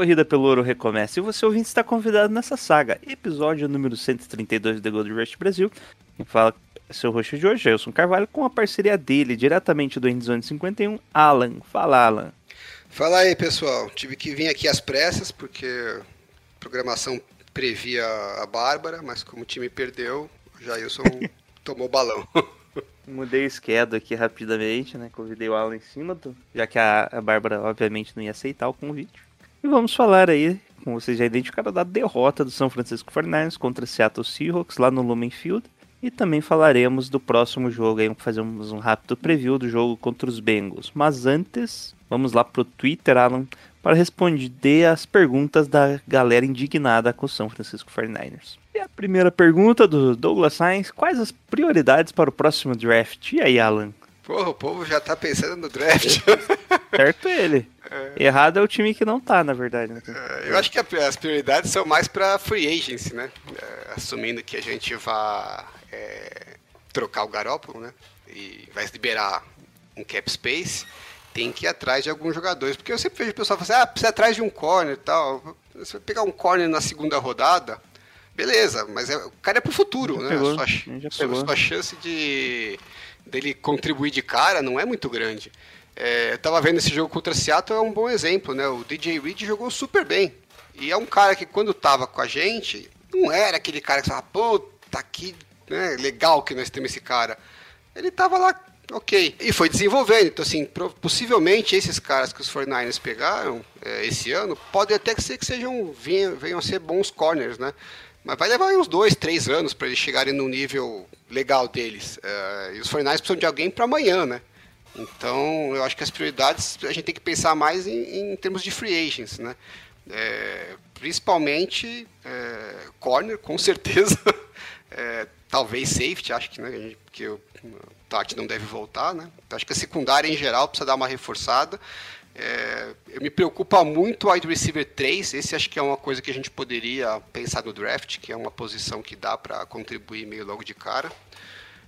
Corrida pelo ouro recomeça. E você ouvinte está convidado nessa saga, episódio número 132 do The Gold Rush Brasil. Quem fala é seu roxo de hoje, Gelson Carvalho, com a parceria dele, diretamente do Endzone 51, Alan. Fala, Alan. Fala aí, pessoal. Tive que vir aqui às pressas, porque a programação previa a Bárbara, mas como o time perdeu, o Jailson tomou balão. Mudei o esquedo aqui rapidamente, né? Convidei o Alan em cima, do... já que a, a Bárbara obviamente não ia aceitar o convite. E vamos falar aí, como vocês já identificaram, da derrota do São Francisco 49ers contra Seattle Seahawks lá no Lumen Field. E também falaremos do próximo jogo aí, um, um rápido preview do jogo contra os Bengals. Mas antes, vamos lá pro Twitter, Alan, para responder as perguntas da galera indignada com o São Francisco 49ers. E a primeira pergunta do Douglas Sainz, quais as prioridades para o próximo draft? E aí, Alan? Porra, o povo já tá pensando no draft. Certo ele. Errado é o time que não tá, na verdade. né? Eu acho que as prioridades são mais para free agency, né? É, Assumindo que a gente vai é, trocar o Garópolo, né? E vai liberar um cap space, tem que ir atrás de alguns jogadores. Porque eu sempre vejo o pessoal falando assim, ah, precisa ir atrás de um corner e tal. Você vai pegar um corner na segunda rodada, beleza, mas é- o cara é pro futuro, Já né? pegou, sua, sua- sua chance de dele contribuir de cara não é muito grande. É, eu tava vendo esse jogo contra Seattle, é um bom exemplo, né? O DJ Reed jogou super bem. E é um cara que quando tava com a gente, não era aquele cara que você fala, pô, tá aqui, né? Legal que nós temos esse cara. Ele tava lá, ok. E foi desenvolvendo. Então, assim, possivelmente esses caras que os 49ers pegaram é, esse ano, pode até que ser que sejam, venham, venham a ser bons corners, né? Mas vai levar uns dois, três anos para eles chegarem no nível legal deles. É, e os 49ers precisam de alguém para amanhã, né? Então, eu acho que as prioridades a gente tem que pensar mais em, em termos de free agents, né? É, principalmente é, corner, com certeza. É, talvez safety, acho que, né, que o Tati não deve voltar, né? Acho que a secundária em geral precisa dar uma reforçada. É, me preocupa muito o wide receiver 3, esse acho que é uma coisa que a gente poderia pensar no draft, que é uma posição que dá para contribuir meio logo de cara.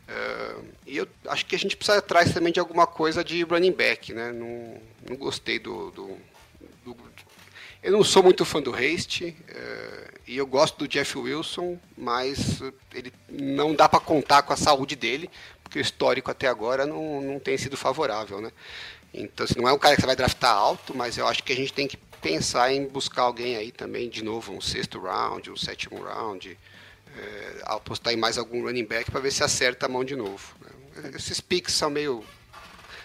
É, e eu acho que a gente precisa atrás também de alguma coisa de running back, né? Não, não gostei do, do- do- Eu não sou muito fã do Haste, é, e eu gosto do Jeff Wilson, mas ele não dá para contar com a saúde dele, porque o histórico até agora não, não tem sido favorável, né? Então, assim, não é um cara que você vai draftar alto, mas eu acho que a gente tem que pensar em buscar alguém aí também, de novo, um sexto round, um sétimo round, é, apostar em mais algum running back para ver se acerta a mão de novo. né? Esses picks são meio.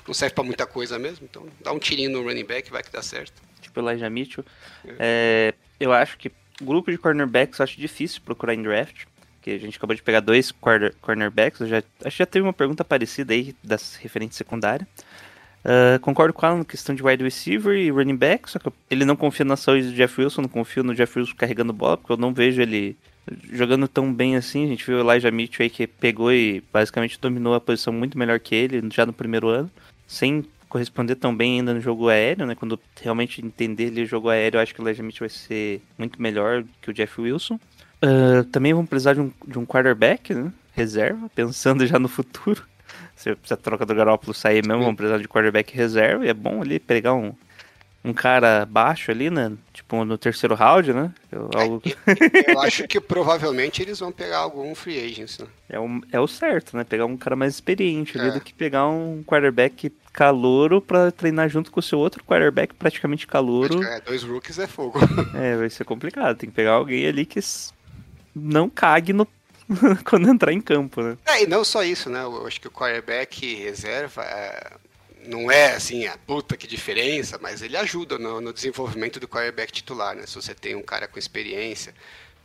não serve para muita coisa mesmo, então dá um tirinho no running back vai que dá certo. Tipo Elijah Mitchell. É, eu acho que grupo de cornerbacks eu acho difícil procurar em draft. Porque a gente acabou de pegar dois corner, cornerbacks. Eu já, acho que já teve uma pergunta parecida aí das referentes secundárias. Ah, concordo com ela na questão de wide receiver e running back, só que ele não confia na saúde do Jeff Wilson, não confio no Jeff Wilson carregando bola, porque eu não vejo ele jogando tão bem assim. A gente viu o Elijah Mitchell aí que pegou e basicamente dominou a posição muito melhor que ele já no primeiro ano, sem corresponder tão bem ainda no jogo aéreo, né? Quando realmente entender ele jogo aéreo, acho que o Elijah Mitchell vai ser muito melhor que o Jeff Wilson. Ah, também vamos precisar de um, de um quarterback, né? Reserva, pensando já no futuro. Se a troca do Garoppolo sair mesmo, vamos precisar de quarterback reserva. E é bom ali pegar um, um cara baixo ali, né? Tipo no terceiro round, né? Eu- algo- Eu acho que provavelmente eles vão pegar algum free agents, né? é, o, é o certo, né? Pegar um cara mais experiente ali É. do que pegar um quarterback calouro pra treinar junto com o seu outro quarterback praticamente calouro. É, dois rookies é fogo. É, vai ser complicado. Tem que pegar alguém ali que não cague no... quando entrar em campo, né? É, e não só isso, né? Eu acho que o quarterback reserva é, não é assim, a puta que diferença, mas ele ajuda no, no desenvolvimento do quarterback titular, né? Se você tem um cara com experiência.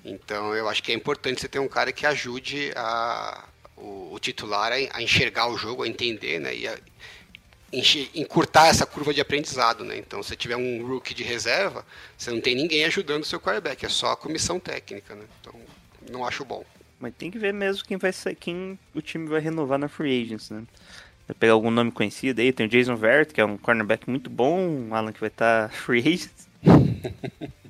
Então eu acho que é importante você ter um cara que ajude a, o, o titular a, a enxergar o jogo, a entender, né? E a- encurtar essa curva de aprendizado, né? Então, se tiver um rookie de reserva, você não tem ninguém ajudando o seu quarterback, é só a comissão técnica, né? Então, não acho bom. Mas tem que ver mesmo quem vai ser, quem o time vai renovar na Free Agents, né? Vai pegar algum nome conhecido aí, tem o Jason Vert, que é um cornerback muito bom, um Alan que vai estar Free Agents.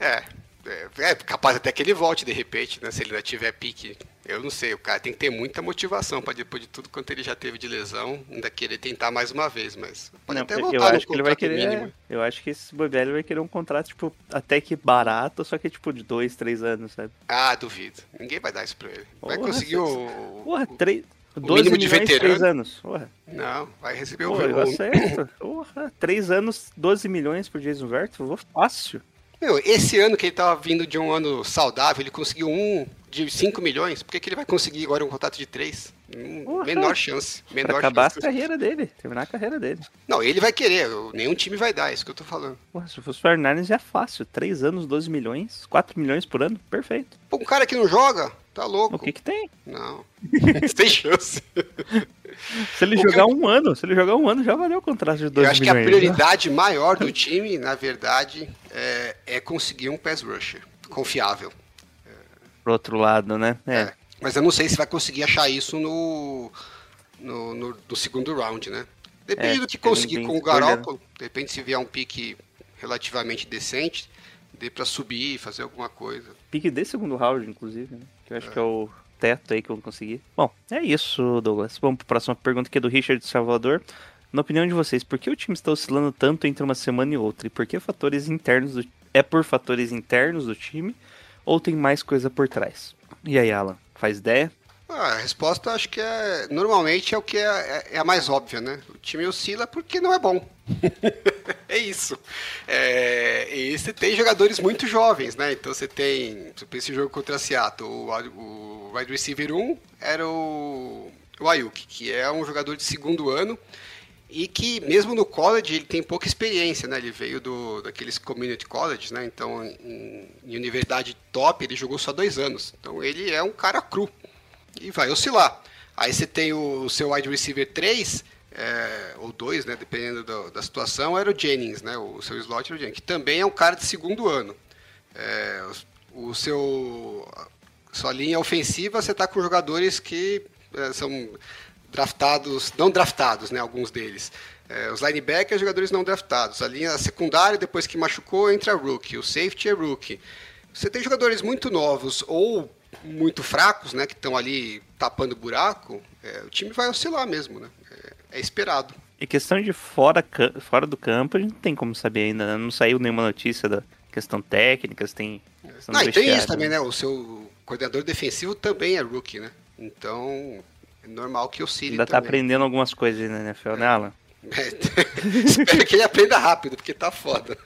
É, é, é capaz até que ele volte de repente, né? Se ele ainda tiver pique. Eu não sei, o cara tem que ter muita motivação para depois de tudo quanto ele já teve de lesão, ainda querer tentar mais uma vez, mas pode Não, até eu voltar no acho que ele vai querer. mínimo. Eu acho que esse ele vai querer um contrato, tipo, até que barato, só que tipo de dois, três anos, sabe? Ah, duvido. Ninguém vai dar isso pra ele. Vai Porra, conseguir o. Porra, três. o 12 mínimo de veterano. anos. Porra, Não, vai receber o. porra, eu o- acerto. Porra, três anos, 12 milhões por Jason Vert, eu vou fácil. Meu, esse ano que ele tava vindo de um ano saudável, ele conseguiu um de 5 milhões. Por que, que ele vai conseguir agora um contrato de 3? Porra. menor chance. Pra Menor acabar chance. a carreira dele, terminar a carreira dele. Não, ele vai querer. Nenhum time vai dar, é isso que eu tô falando. Se fosse o Fernandes é fácil. Três anos, 12 milhões, 4 milhões por ano, perfeito. Pô, um cara que não joga, tá louco. O que que tem? Não. Tem chance. Se ele O jogar eu- um ano, se ele jogar um ano, já valeu o contrato de 12 Eu acho que a milhões. né? prioridade maior do time, na verdade, é, é conseguir um pass rusher confiável. Pro outro lado, né? É. É. Mas eu não sei se vai conseguir achar isso no, no, no- no segundo round, né? Depende É, do que conseguir com o né? Garoppolo. De repente, se vier um pique relativamente decente, dê pra subir e fazer alguma coisa. Pique desse segundo round, inclusive, né? Que eu acho que é o teto aí que eu conseguir. Bom, é isso, Douglas. Vamos para a próxima pergunta aqui do Richard Salvador. Na opinião de vocês, por que o time está oscilando tanto entre uma semana e outra? E por que fatores internos do... é por fatores internos do time ou tem mais coisa por trás? E aí, Alan, faz ideia? Ah, a resposta acho que é. Normalmente é o que é, é- é a mais óbvia, né? O time oscila porque não é bom. é isso. É, e você tem jogadores muito jovens, né? Então você tem. Em jogo contra Seattle, o, o wide receiver 1 era o, o Ayuk, que é um jogador de segundo ano. E que mesmo no college ele tem pouca experiência, né? Ele veio do, daqueles community colleges, né? Então em, em universidade top ele jogou só dois anos. Então ele é um cara cru e vai oscilar. Aí você tem o, o seu wide receiver 3, é, ou 2, né, dependendo do- da situação, era o Jennings, né, o seu slot era o Jennings, que também é um cara de segundo ano. É, o, o seu sua linha ofensiva, você está com jogadores que é, são draftados, não draftados, né, alguns deles. É, os linebackers, jogadores não draftados. A linha secundária, depois que machucou, entra rookie. O safety é rookie. Você tem jogadores muito novos ou muito fracos, né, que estão ali tapando buraco, é, o time vai oscilar mesmo, né? É, esperado. E questão de fora, fora do campo, a gente não tem como saber ainda. né? Não saiu nenhuma notícia da questão técnica, tem. questão Ah, e tem isso também, né? O seu coordenador defensivo também é rookie, né? Então, é normal que oscile Ainda tá também. aprendendo algumas coisas aí na NFL, né, Alan? É, espero que ele aprenda rápido, porque tá foda.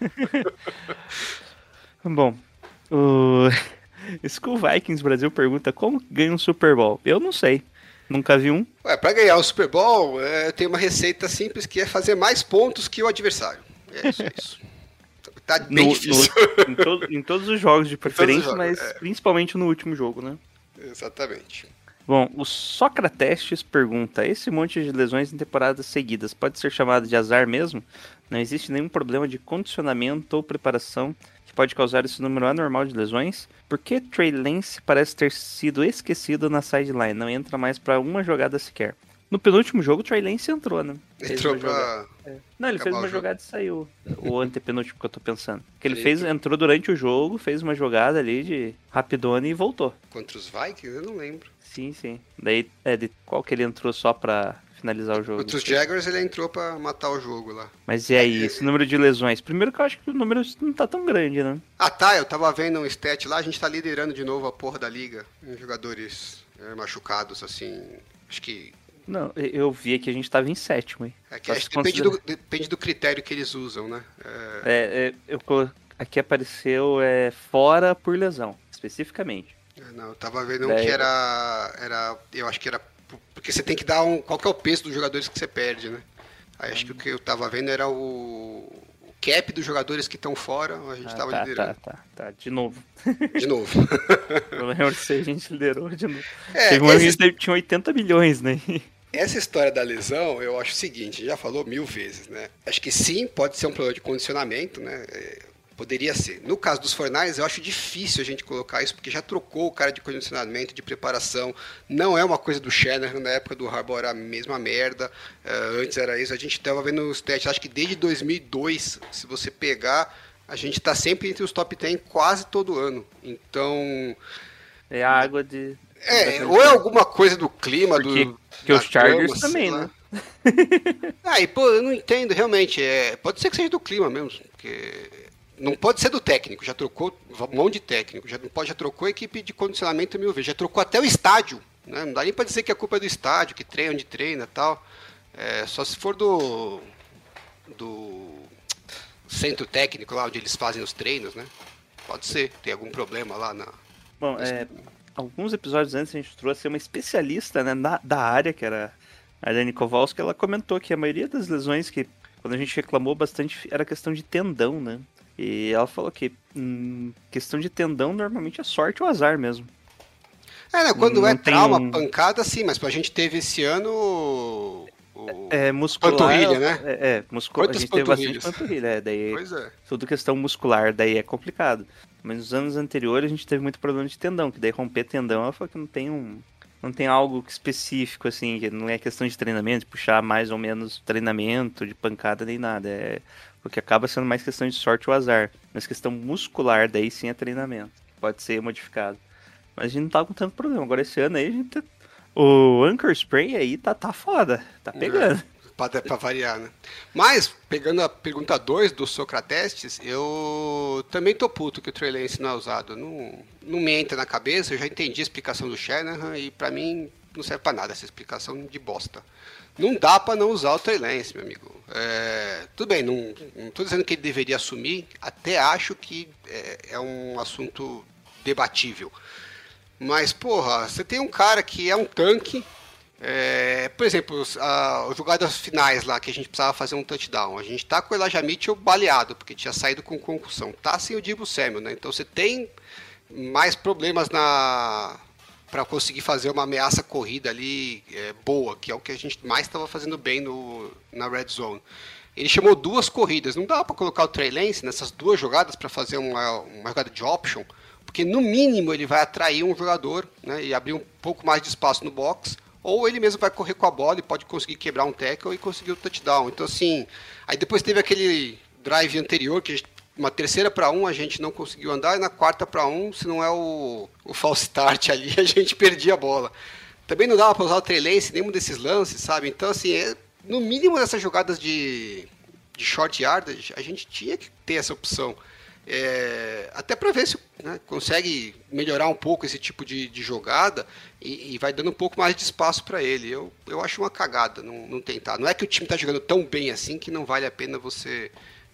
Bom, o School Vikings Brasil pergunta como ganha um Super Bowl. Eu não sei. Nunca vi um. Ué, pra ganhar o Super Bowl, é, tem uma receita simples que é fazer mais pontos que o adversário. É isso, é isso. Tá bem No- difícil. no- em, to- em todos os jogos de preferência, jogos, mas é. principalmente no último jogo, né? Exatamente. Bom, o Socrates pergunta: esse monte de lesões em temporadas seguidas pode ser chamado de azar mesmo? Não existe nenhum problema de condicionamento ou preparação pode causar esse número anormal de lesões? Por que Trey Lance parece ter sido esquecido na sideline? Não entra mais pra uma jogada sequer. No penúltimo jogo, o Trey Lance entrou, né? Fez Entrou pra. Não, ele acabar fez uma jogada e saiu. O antepenúltimo que eu tô pensando. Que ele Ele fez, entrou durante o jogo, fez uma jogada ali de rapidona e voltou. Contra os Vikings? Eu não lembro. Sim, sim. Daí, é, de qual que ele entrou só pra finalizar o jogo? Contra os Jaguars ele entrou pra matar o jogo lá. Mas e aí, esse número de lesões? Primeiro que eu acho que o número não tá tão grande, né? Ah tá, eu tava vendo um stat lá, a gente tá liderando de novo a porra da liga jogadores é, machucados, assim. Acho que. Não, eu vi que a gente tava em sétimo, hein? É que acho que depende, do, depende do critério que eles usam, né? É, É, é, eu colo- Aqui apareceu é, fora por lesão, especificamente. é, não, eu tava vendo um que era, era. Eu acho que era. Porque você tem que dar um. Qual que é o peso dos jogadores que você perde, né? Aí acho que o que eu tava vendo era o. o cap dos jogadores que estão fora, a gente Ah, tava tá, liderando. tá, tá, tá. De novo. De novo. Eu lembro que a gente liderou de novo. É, Teve um ano que tinha 80 milhões, né? Essa história da lesão, eu acho o seguinte, já falou mil vezes, né? Acho que sim, pode ser um problema de condicionamento, né? Poderia ser. No caso dos Fornais, eu acho difícil a gente colocar isso, porque já trocou o cara de condicionamento, de preparação. Não é uma coisa do Shanahan, na época do Harbaugh era a mesma merda. Uh, antes era isso. A gente estava vendo os testes, acho que desde 2002, se você pegar, a gente está sempre entre os top 10 quase todo ano. Então... É a água de, é, ou é alguma coisa do clima Porque, do. que os Chargers cama, também, né? Aí, pô, eu não entendo realmente. É, pode ser que seja do clima mesmo, porque não pode ser do técnico. Já trocou um monte de técnico. Já não pode, já trocou a equipe de condicionamento mil vezes. Já trocou até o estádio. Né? Não dá nem para dizer que a culpa é do estádio, que treina onde treina, tal. É, só se for do do centro técnico lá onde eles fazem os treinos, né? Pode ser. Tem algum problema lá na. Bom, é, alguns episódios antes a gente trouxe uma especialista né, na, da área, que era a Dani Kowalski, ela comentou que a maioria das lesões que quando a gente reclamou bastante era questão de tendão, né? E ela falou que hum, questão de tendão normalmente é sorte ou azar mesmo. É, né, quando Não é trauma, um- pancada, sim, mas a gente teve esse ano. o- o- É muscular. Panturrilha, né? É, é muscular. A gente teve bastante panturrilha, é, daí Pois é. tudo questão muscular, daí é complicado. Mas nos anos anteriores a gente teve muito problema de tendão, que daí romper tendão, ela falou que não tem um. Não tem algo específico, assim, que não é questão de treinamento, de puxar mais ou menos treinamento, de pancada nem nada. É, porque acaba sendo mais questão de sorte ou azar. Mas questão muscular, daí sim é treinamento. Pode ser modificado. Mas a gente não tá com tanto problema. Agora esse ano aí a gente. tá- O Anchor Spray aí tá, tá foda. Tá pegando. Pra, pra variar, né? Mas, pegando a pergunta 2 do Socrates, eu também tô puto que o Trey Lance não é usado. Não, não me entra na cabeça, eu já entendi a explicação do Shanahan e pra mim não serve pra nada essa explicação de bosta. Não dá pra não usar o Trey Lance, meu amigo. É, tudo bem, não, tô dizendo que ele deveria assumir, até acho que é, é um assunto debatível. Mas, porra, você tem um cara que é um tanque. é, por exemplo, a- as jogadas finais lá que a gente precisava fazer um touchdown. A gente tá com o Elijah Mitchell baleado, porque tinha saído com concussão. Tá sem o Dibu Samuel, né? Então você tem mais problemas na para conseguir fazer uma ameaça corrida ali é, boa, que é o que a gente mais estava fazendo bem no, na red zone. Ele chamou duas corridas, não dá para colocar o Trey Lance nessas duas jogadas para fazer uma, uma jogada de option, porque no mínimo ele vai atrair um jogador né, e abrir um pouco mais de espaço no box, ou ele mesmo vai correr com a bola e pode conseguir quebrar um tackle e conseguir o touchdown. Então assim, aí depois teve aquele drive anterior que a gente uma terceira para um a gente não conseguiu andar e na quarta para um, se não é o, o false start ali, a gente perdia a bola. Também não dava para usar o Trey Lance, nenhum desses lances, sabe? Então, assim, é, no mínimo nessas jogadas de, de short yardage, a gente tinha que ter essa opção. É, até para ver se né, consegue melhorar um pouco esse tipo de, de jogada e, e vai dando um pouco mais de espaço para ele. Eu, eu acho uma cagada não, não tentar. Não é que o time está jogando tão bem assim que não vale a pena você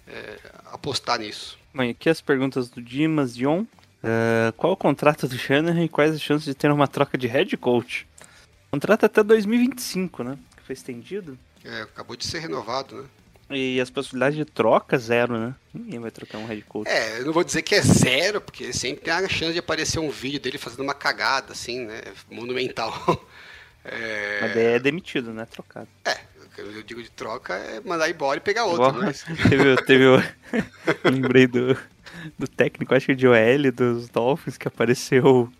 é, apostar nisso. Bom, e aqui as perguntas do Dimas Dion. Ah, qual o contrato do Shanahan e quais as chances de ter uma troca de head coach? Contrato até 2025, né? Que foi estendido. É, acabou de ser renovado, né? E as possibilidades de troca, zero, né? Ninguém vai trocar um head coach. É, eu não vou dizer que é zero, porque sempre tem a chance de aparecer um vídeo dele fazendo uma cagada, assim, né? Monumental. É, Mas é demitido, né? Trocado. é, eu digo de troca é mandar embora e pegar outro, mas... teve, teve o... Lembrei do, do técnico, acho que de OL dos Dolphins, que apareceu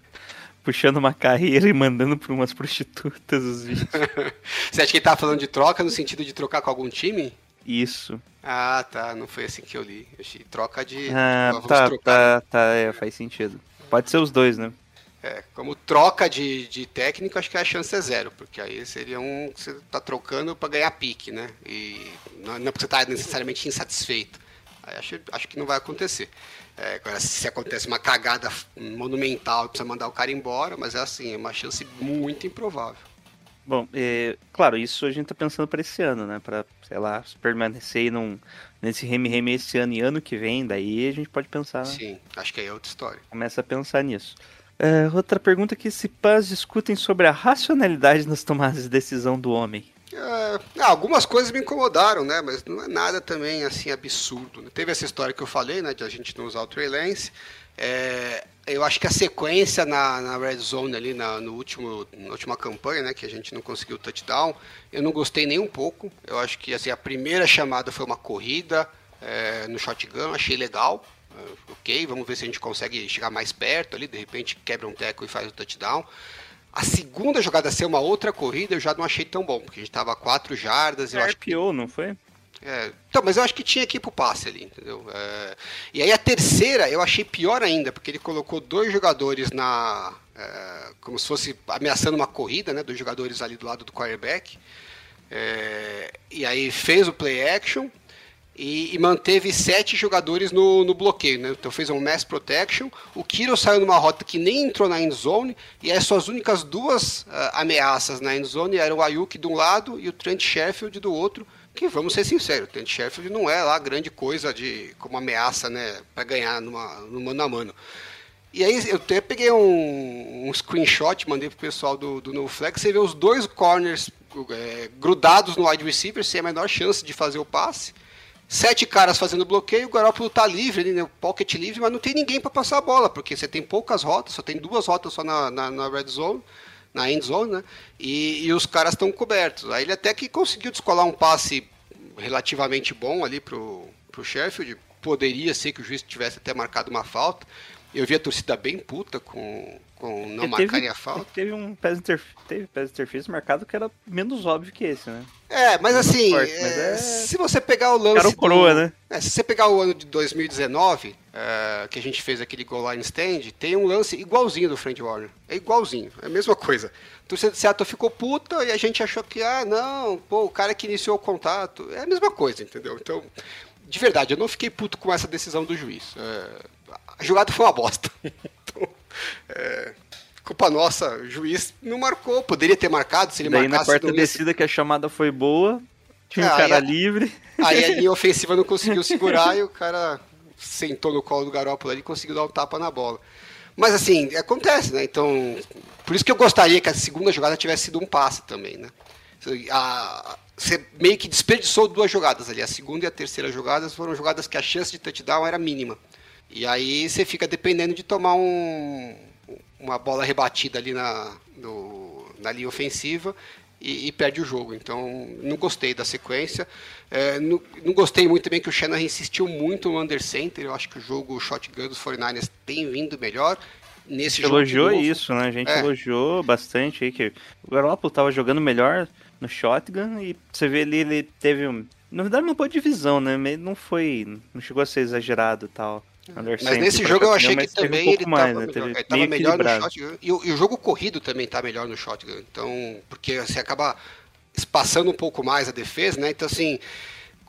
puxando uma carreira e mandando pra umas prostitutas os vídeos. Você acha que ele tava falando de troca no sentido de trocar com algum time? Isso. Ah, tá, não foi assim que eu li. Eu achei troca de... Ah, tá, trocar. tá, tá, é, faz sentido. Pode ser os dois, né? É, como troca de, de técnico, acho que a chance é zero, porque aí seria um que você tá trocando para ganhar pique, né? E não, não é porque você tá necessariamente insatisfeito. Aí acho, acho que não vai acontecer. É, agora, se acontece uma cagada monumental, precisa mandar o cara embora, mas é assim, é uma chance muito improvável. Bom, é, claro, isso a gente tá pensando para esse ano, né? Pra, sei lá, permanecer num, nesse reme-reme esse ano e ano que vem, daí a gente pode pensar, Sim, acho que aí é outra história. começa a pensar nisso. É, outra pergunta que se pás discutem sobre a racionalidade nas tomadas de decisão do homem. É, ah, algumas coisas me incomodaram, né? Mas não é nada também assim absurdo. né? Teve essa história que eu falei, né? De a gente não usar o Trey Lance. É, eu acho que a sequência na, na Red Zone ali, na, no último, na última campanha, né, que a gente não conseguiu touchdown, eu não gostei nem um pouco. Eu acho que assim, a primeira chamada foi uma corrida é, no shotgun, achei legal. É, ok, vamos ver se a gente consegue chegar mais perto ali, de repente quebra um teco e faz o touchdown. A segunda jogada ser uma outra corrida eu já não achei tão bom, porque a gente tava a quatro jardas. Eu acho que... não foi? É, então, mas eu acho que tinha que ir pro passe ali, entendeu? É, e aí a terceira eu achei pior ainda, porque ele colocou dois jogadores na. É, como se fosse ameaçando uma corrida, né? Dois jogadores ali do lado do quarterback. É, e aí fez o play action e, e, manteve sete jogadores no, no bloqueio, né? Então fez um mass protection. O Kiro saiu numa rota que nem entrou na end zone e as suas únicas duas uh, ameaças na end zone eram o Ayuk de um lado e o Trent Sheffield do outro que vamos ser sinceros, o Trent Sheffield não é lá grande coisa de como ameaça, né, para ganhar numa, no mano a mano. E aí eu até peguei um, um screenshot, mandei pro pessoal do, do NoFlex, você vê os dois corners é, grudados no wide receiver, sem a menor chance de fazer o passe. Sete caras fazendo bloqueio, o Garoppolo tá livre, né, pocket livre, mas não tem ninguém para passar a bola, porque você tem poucas rotas, só tem duas rotas só na, na, na red zone na end zone, né? E, e os caras estão cobertos. Aí ele até que conseguiu descolar um passe relativamente bom ali pro, pro Sheffield. Poderia ser que o juiz tivesse até marcado uma falta. Eu vi a torcida bem puta com, com não marcarem a falta. Teve um pass, teve pass interference marcado que era menos óbvio que esse, né? É, mas assim, forte, mas é... se você pegar o lance. Era o coroa, do... né? É, se você pegar o ano de 2019, é, que a gente fez aquele goal line stand, tem um lance igualzinho do Frank Warner. É igualzinho, é a mesma coisa. Então o Seattle ficou puta e a gente achou que, ah, não, pô, o cara que iniciou o contato. É a mesma coisa, entendeu? Então, de verdade, eu não fiquei puto com essa decisão do juiz. É, a jogada foi uma bosta. então, é, culpa nossa, o juiz não marcou, poderia ter marcado se ele Daí marcasse. na quarta descida que a chamada foi boa, tinha um ah, cara a, livre. Aí a linha ofensiva não conseguiu segurar e o cara sentou no colo do Garoppolo ali e conseguiu dar um tapa na bola. Mas assim, acontece, né? Então, por isso que eu gostaria que a segunda jogada tivesse sido um passe também, né? A, você meio que desperdiçou duas jogadas ali. A segunda e a terceira jogadas foram jogadas que a chance de touchdown era mínima. E aí você fica dependendo de tomar um, uma bola rebatida ali na, no, na linha ofensiva e, e, perde o jogo. Então, não gostei da sequência. É, não, não, gostei muito também que o Shannon insistiu muito no under center. Eu acho que o jogo shotgun dos 49ers tem vindo melhor. Nesse jogo elogiou isso, né? A gente é. elogiou bastante aí que o Garoppolo estava jogando melhor no shotgun e você vê ali ele teve um, na verdade não foi divisão, né? Não foi, não chegou a ser exagerado tal. Mas nesse jogo eu achei que também um ele estava né? melhor, ele tava melhor no shotgun. E o, e o, jogo corrido também está melhor no shotgun. Então, porque você acaba espaçando um pouco mais a defesa, né? Então, assim,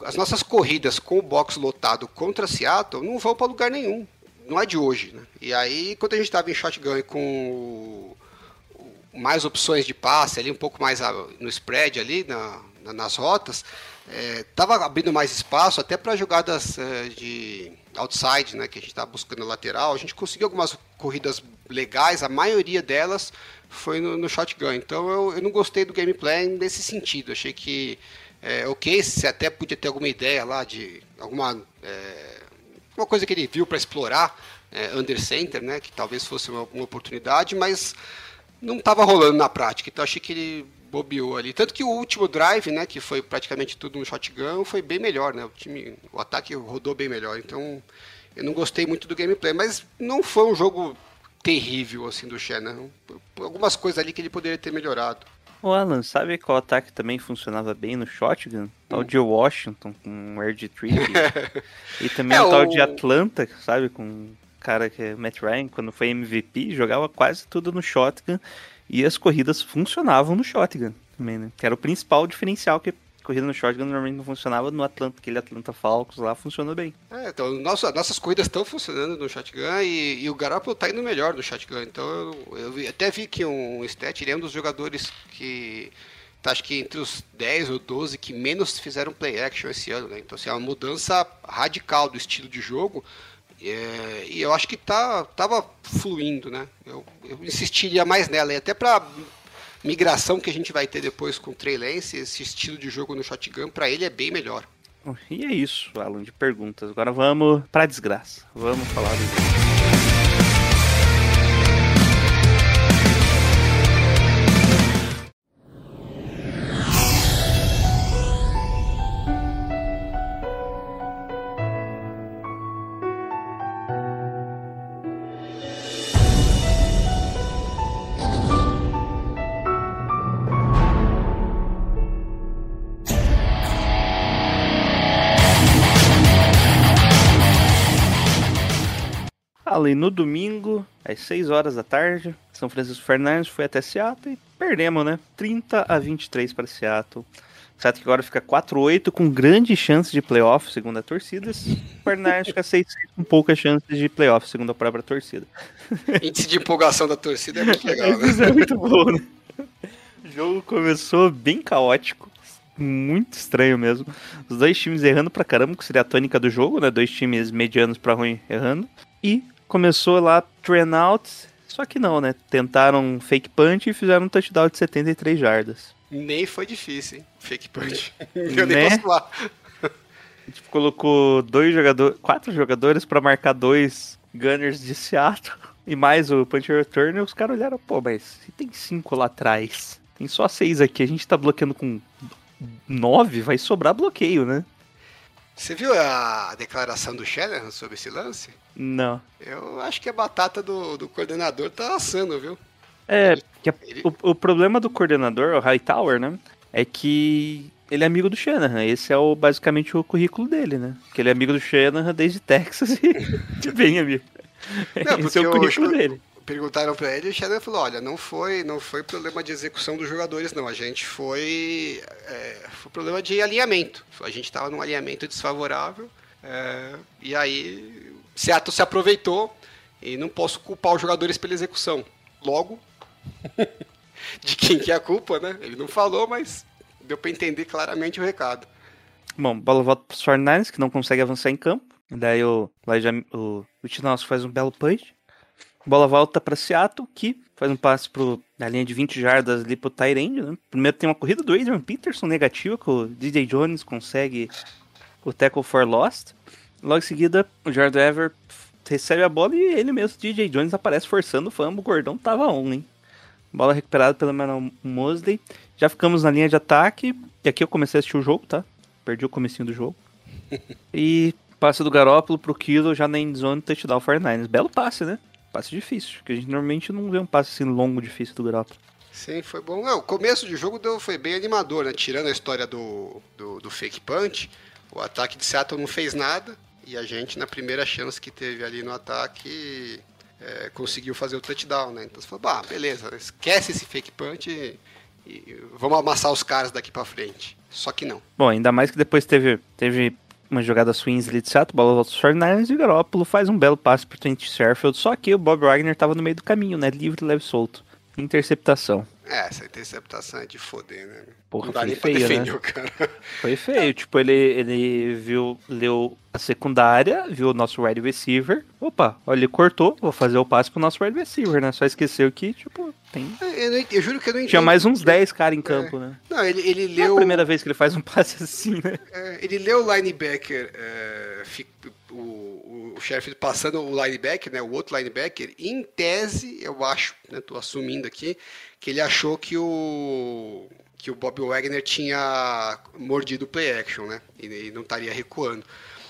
as nossas corridas com o box lotado contra Seattle não vão para lugar nenhum. Não é de hoje, né? E aí, quando a gente estava em shotgun com mais opções de passe ali, um pouco mais no spread ali, na, na, nas rotas, estava é, abrindo mais espaço até para jogadas é, de outside, né, que a gente está buscando lateral. A gente conseguiu algumas corridas legais, a maioria delas foi no, no shotgun. Então eu, eu não gostei do gameplay nesse sentido. Achei que, é, ok, você até podia ter alguma ideia lá de alguma é, uma coisa que ele viu para explorar é, under center, né, que talvez fosse uma, uma oportunidade, mas não estava rolando na prática. Então achei que ele bobeou ali. Tanto que o último drive, né, que foi praticamente tudo no shotgun, foi bem melhor, né? O time, o ataque rodou bem melhor. Então, eu não gostei muito do gameplay, mas não foi um jogo terrível assim do Shannon. Algumas coisas ali que ele poderia ter melhorado. O Alan, sabe qual ataque também funcionava bem no shotgun? Tal hum. de Washington com o RG3 e também é, o tal de Atlanta, sabe, com cara que é Matt Ryan, quando foi MVP, jogava quase tudo no shotgun e as corridas funcionavam no shotgun também, né? Que era o principal diferencial que corrida no shotgun normalmente não funcionava no Atlanta, aquele Atlanta Falcons lá funcionou bem. É, então nossa, nossas corridas estão funcionando no shotgun e, e o Garoppolo tá indo melhor no shotgun. Então eu, eu até vi que um stat, ele é um dos jogadores que tá, acho que entre os 10 ou 12 que menos fizeram play action esse ano, né? Então assim, é uma mudança radical do estilo de jogo é, e eu acho que tá, tava fluindo, né? Eu, eu insistiria mais nela, e até para migração que a gente vai ter depois com o Trey Lance, esse estilo de jogo no shotgun, para ele é bem melhor. E é isso, Alan, de perguntas. Agora vamos para desgraça. Vamos falar do Ali no domingo, às 6 horas da tarde, São Francisco Fernandes foi até Seattle e perdemos, né? 30 a 23 para Seattle. Seattle que agora fica 4-8 com grande chance de playoff, segundo a torcida. Fernandes fica 6 com poucas chances de playoff, segundo a própria torcida. Índice de empolgação da torcida é muito legal, né? Isso é muito bom, né? O jogo começou bem caótico. Muito estranho mesmo. Os dois times errando pra caramba, que seria a tônica do jogo, né? Dois times medianos pra ruim errando. E começou lá, train out. Só que não, né? Tentaram um fake punch e fizeram um touchdown de 73 jardas. Nem foi difícil, hein? Fake punch. Eu Né? nem posso lá. A gente colocou dois jogadores, quatro jogadores pra marcar dois Gunners de Seattle e mais o punch return. E os caras olharam, pô, mas se tem cinco lá atrás, tem só seis aqui, a gente tá bloqueando com nove, vai sobrar bloqueio, né? Você viu a declaração do Shanahan sobre esse lance? Não. Eu acho que a batata do, do coordenador tá assando, viu? É, que a- Ele- o, o problema do coordenador, o Hightower, né? É que ele é amigo do Shanahan. Esse é o, basicamente o currículo dele, né? Que ele é amigo do Shanahan desde Texas e bem amigo. Não, Esse é o porque o- currículo dele. Perguntaram pra ele e o Shanahan falou: olha, não foi, não foi problema de execução dos jogadores, não. A gente foi. é, foi problema de alinhamento. A gente tava num alinhamento desfavorável. é, e aí Seattle se aproveitou e não posso culpar os jogadores pela execução. Logo, de quem que é a culpa, né? Ele não falou, mas deu pra entender claramente o recado. Bom, bola volta pros 49ers, que não consegue avançar em campo. Daí o, Elijah, o, o Tinosso faz um belo punch. Bola volta pra Seattle, que faz um passe pro, na linha de 20 jardas ali pro Tyrande, né? Primeiro tem uma corrida do Adrian Peterson negativa, que o DJ Jones consegue o tackle for lost. Logo em seguida, o Jordan Ever recebe a bola e ele mesmo, DJ Jones, aparece forçando o fumble. O gordão tava on, hein? Bola recuperada pelo Manuel Mosley. Já ficamos na linha de ataque. E aqui eu comecei a assistir o jogo, tá? Perdi o comecinho do jogo. e passe do Garópolo pro Kilo já na endzone touchdown 49ers. Belo passe, né? Passe difícil, porque a gente normalmente não vê um passe assim longo, difícil do Garópolo. Sim, foi bom. É, o começo de jogo deu, foi bem animador, né? Tirando a história do, do, do fake punch, o ataque de Seattle não fez nada. E a gente, na primeira chance que teve ali no ataque, é, conseguiu fazer o touchdown, né? Então você falou, bah, beleza, esquece esse fake punch e, e vamos amassar os caras daqui pra frente. Só que não. Bom, ainda mais que depois teve, teve uma jogada swings ali de Seattle, bola volta aos 49ers e o Garópolo faz um belo passe pro Trent Sherfield. Só que o Bob Wagner tava no meio do caminho, né? Livre, leve, solto. Interceptação. É, essa interceptação é de foder, né? Porra, foi feio, defender né? o cara. Foi feio, tipo, ele, ele viu, leu a secundária, viu o nosso wide receiver. Opa, olha, ele cortou, vou fazer o passe pro nosso wide receiver, né? Só esqueceu que, tipo, tem. Eu, não eu juro que eu não entendo. Tinha mais uns 10 caras em campo, né? Não, ele, ele Não é a leu. primeira vez que ele faz um passe assim, né? É, ele leu o linebacker, é, o, Sheffield passando o linebacker, né, o outro linebacker, em tese, eu acho, né, tô assumindo aqui, que ele achou que o que o Bob Wagner tinha mordido o play action, né, e, e não estaria recuando.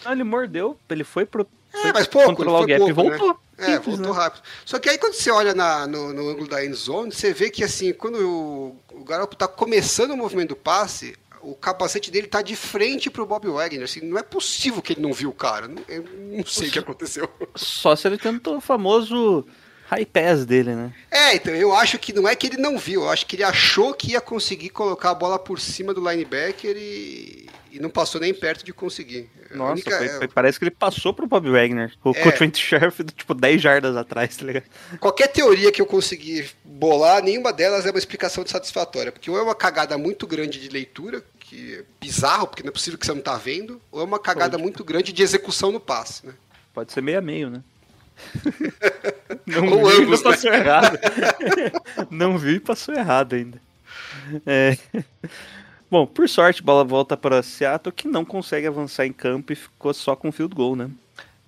Não, ele mordeu, ele foi pro. É, mas pouco, controlar o gap pouco, e voltou. É, Simples, voltou né? rápido. Só que aí quando você olha na- no, no ângulo da end zone, você vê que assim, quando o, o Garoppolo tá começando o movimento do passe, o capacete dele tá de frente pro Bob Wagner. Assim, não é possível que ele não viu o cara. Não- Eu não sei o que aconteceu. Só se ele tentou o famoso high pass dele, né? É, então, eu acho que não é que ele não viu, eu acho que ele achou que ia conseguir colocar a bola por cima do linebacker e, e não passou nem perto de conseguir. A Nossa, única- foi- é, foi- parece que ele passou pro Bob Wagner. O É. é. Trent Sherfield, tipo, 10 jardas atrás, tá ligado? Qualquer teoria que eu conseguir bolar, nenhuma delas é uma explicação satisfatória. Porque ou é uma cagada muito grande de leitura, que é bizarro, porque não é possível que você não tá vendo, ou é uma cagada muito grande de execução no passe, né? Pode ser meio a meio, né? Não Ou viu ambos, e passou errado. Não viu e passou errado ainda. É. Bom, por sorte, bola volta para Seattle, que não consegue avançar em campo e ficou só com field goal, né?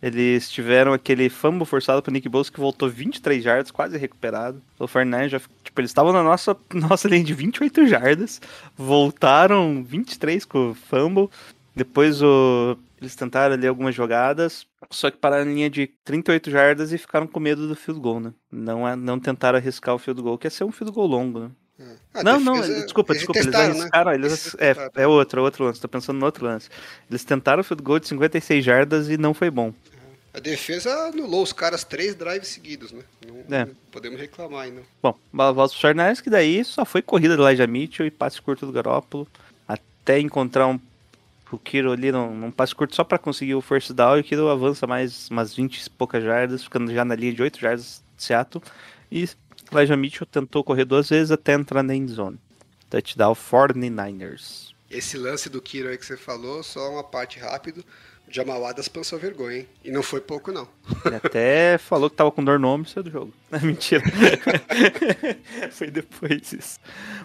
Eles tiveram aquele fumble forçado pro Nick Bosa que voltou 23 jardas, quase recuperado. O Fernandes já, tipo, eles estavam na nossa, nossa linha de 28 jardas, voltaram 23 com o fumble. Depois o, eles tentaram ali algumas jogadas, só que pararam na linha de 38 jardas e ficaram com medo do field goal, né? Não, é- não tentaram arriscar o field goal, que ia ser um field goal longo, né? A não, não, desculpa, desculpa, eles testaram, né? arriscaram, eles, Eles é, tentaram. é outro, é outro lance, tô pensando no outro lance. Eles tentaram o field goal de 56 jardas e não foi bom. A defesa anulou os caras três drives seguidos, né? Não, É. não podemos reclamar ainda. Bom, volta pro Fortnite, que daí só foi corrida do Elijah Mitchell e passe curto do Garópolo, até encontrar um o Kiro ali num, num passe curto só pra conseguir o first down e o Kiro avança mais umas 20 e poucas jardas, ficando já na linha de 8 jardas de Seattle. E Elijah Mitchell tentou correr duas vezes até entrar na end zone. Touchdown 49ers. Esse lance do Kiro aí que você falou, só uma parte rápido. O Jamal Adams passou vergonha, hein? E não foi pouco, não. Ele até falou que tava com dor no ombro saiu do jogo. Mentira. Foi depois isso.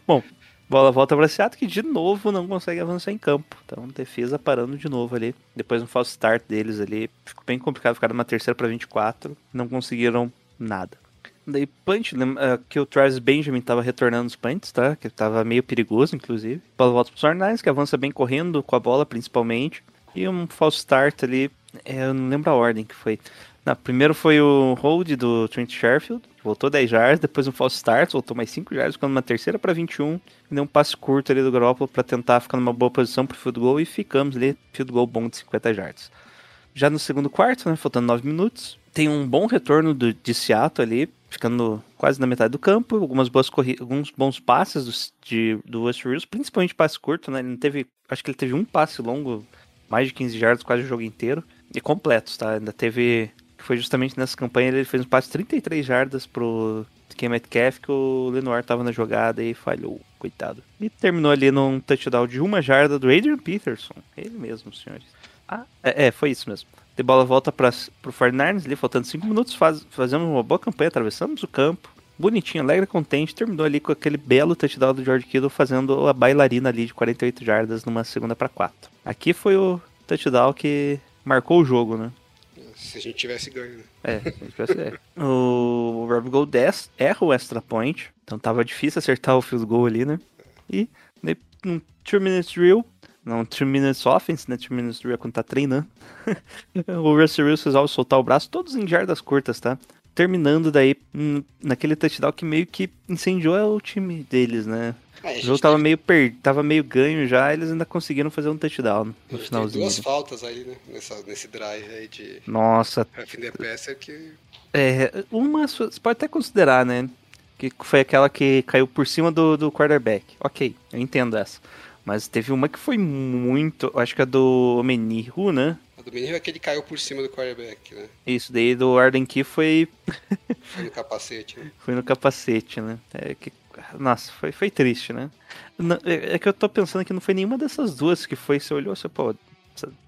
Bom, bola volta para Seattle que de novo não consegue avançar em campo. Então, defesa parando de novo ali. Depois um false start deles ali. Ficou bem complicado, ficaram numa terceira para 24. Não conseguiram nada. Daí punch, ah, que o Travis Benjamin tava retornando os punts, tá? Que tava meio perigoso, inclusive. Bola volta pro Sornais, que avança bem correndo com a bola, principalmente. E um false start ali, é, eu não lembro a ordem que foi. Não, primeiro foi o hold do Trent Sherfield, que voltou 10 yards, depois um false start, voltou mais 5 yards, ficando numa terceira para 21, e deu um passe curto ali do Garoppolo para tentar ficar numa boa posição pro field goal, e ficamos ali, field goal bom de 50 yards. Já no segundo quarto, né, faltando 9 minutos, tem um bom retorno do, de Seattle ali, ficando quase na metade do campo, algumas boas corri alguns bons passes do, de, do West principalmente passe curto, né, ele não teve, acho que ele teve um passe longo, mais de 15 yards quase o jogo inteiro, e completos, tá, ainda teve, que foi justamente nessa campanha, ele fez um passe de 33 jardas pro Ken Metcalf, que o Lenoir tava na jogada e falhou, coitado. E terminou ali num touchdown de uma jarda do Adrian Peterson, ele mesmo, senhores. Ah, é, é, foi isso mesmo. De bola volta para pro 49ers ali, faltando 5 minutos, faz, fazemos uma boa campanha, atravessamos o campo. Bonitinho, alegre, contente, terminou ali com aquele belo touchdown do George Kittle fazendo a bailarina ali de 48 jardas numa segunda para 4. Aqui foi o touchdown que marcou o jogo, né? Se a gente tivesse ganho, né? É, se a gente tivesse ideia. O Rob Goldest erra o extra point, então tava difícil acertar o field goal ali, né? E num 2 minutes drill, não 2 minutes offense, né? 2 minutes drill é quando tá treinando. o Russell Wilson resolve soltar o braço, todos em jardas curtas, tá? Terminando daí hum, naquele touchdown que meio que incendiou o time deles, né? É, a O jogo tava meio, per... tava meio ganho já, eles ainda conseguiram fazer um touchdown no Tem finalzinho. duas faltas aí, né? Nessa, nesse drive aí de Nossa, Half the Passer que. É, uma você pode até considerar, né? Que foi aquela que caiu por cima do, do quarterback. Ok, eu entendo essa. Mas teve uma que foi muito. Acho que a do Menihu, né? A do menino é que ele caiu por cima do quarterback, né? Isso daí do Arden Key foi, Foi no capacete, né? foi no capacete, né? É que, nossa, foi, foi triste, né? Não, é, é que eu tô pensando que não foi nenhuma dessas duas que foi. Você olhou, você, pô,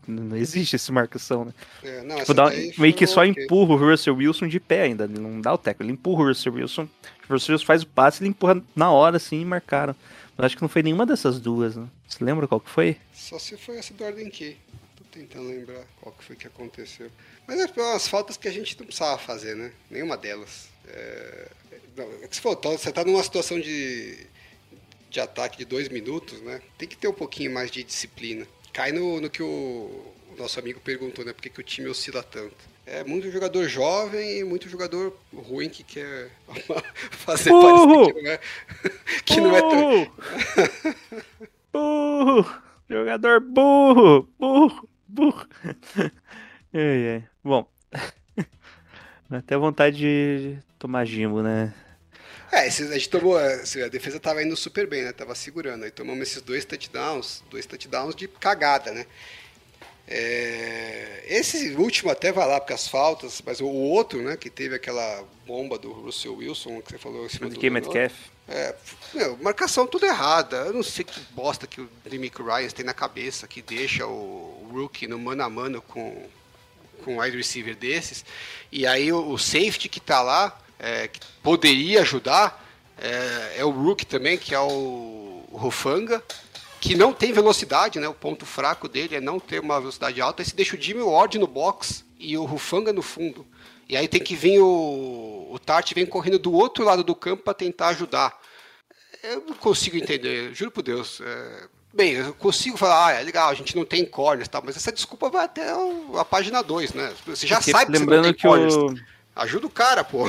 não existe essa marcação, né? É, não, Tipo, dá- meio que só ok. empurra o Russell Wilson de pé ainda. Não dá o teco, ele empurra o Russell Wilson. O Russell Wilson faz o passe, ele empurra na hora, assim, e marcaram. Mas acho que não foi nenhuma dessas duas, né? Você lembra qual que foi? Só se foi essa do Arden Key. Tô tentando lembrar qual que foi que aconteceu. Mas é umas faltas que a gente não precisava fazer, né? Nenhuma delas. É... Não, é que tá- você tá numa situação de, de ataque de dois minutos, né? Tem que ter um pouquinho mais de disciplina. Cai no, no que o, o nosso amigo perguntou, né? Por que, que o time oscila tanto? É muito jogador jovem e muito jogador ruim que quer fazer Burro! parecer que não é, que não é tão, Burro! Jogador burro! Burro! Burro! ai, ai. Bom. Dá até vontade de tomar gimbo, né? É, a gente tomou. assim, A defesa tava indo super bem, né? Tava segurando. Aí tomamos esses dois touchdowns, dois touchdowns de cagada, né? É, esse último até vai lá porque as faltas, mas o outro, né, que teve aquela bomba do Russell Wilson que você falou em cima do Metcalf. é, meu, marcação tudo errada. Eu não sei que bosta que o Demick Ryan tem na cabeça que deixa o rookie no mano a mano com, com um wide receiver desses. E aí o, o safety que tá lá, é, que poderia ajudar, é, é o rookie também, que é o, o Rufanga, que não tem velocidade, né? O ponto fraco dele é não ter uma velocidade alta. Aí você deixa o Jimmy Ward no box e o Rufanga no fundo. E aí tem que vir o, o Tart vem correndo do outro lado do campo para tentar ajudar. Eu não consigo entender, juro por Deus. É, Bem, eu consigo falar, ah, é legal, a gente não tem corners, tá, mas essa desculpa vai até o- a página 2, né? Você já Porque sabe que você não lembrando tem que corners. o. Ajuda o cara, pô.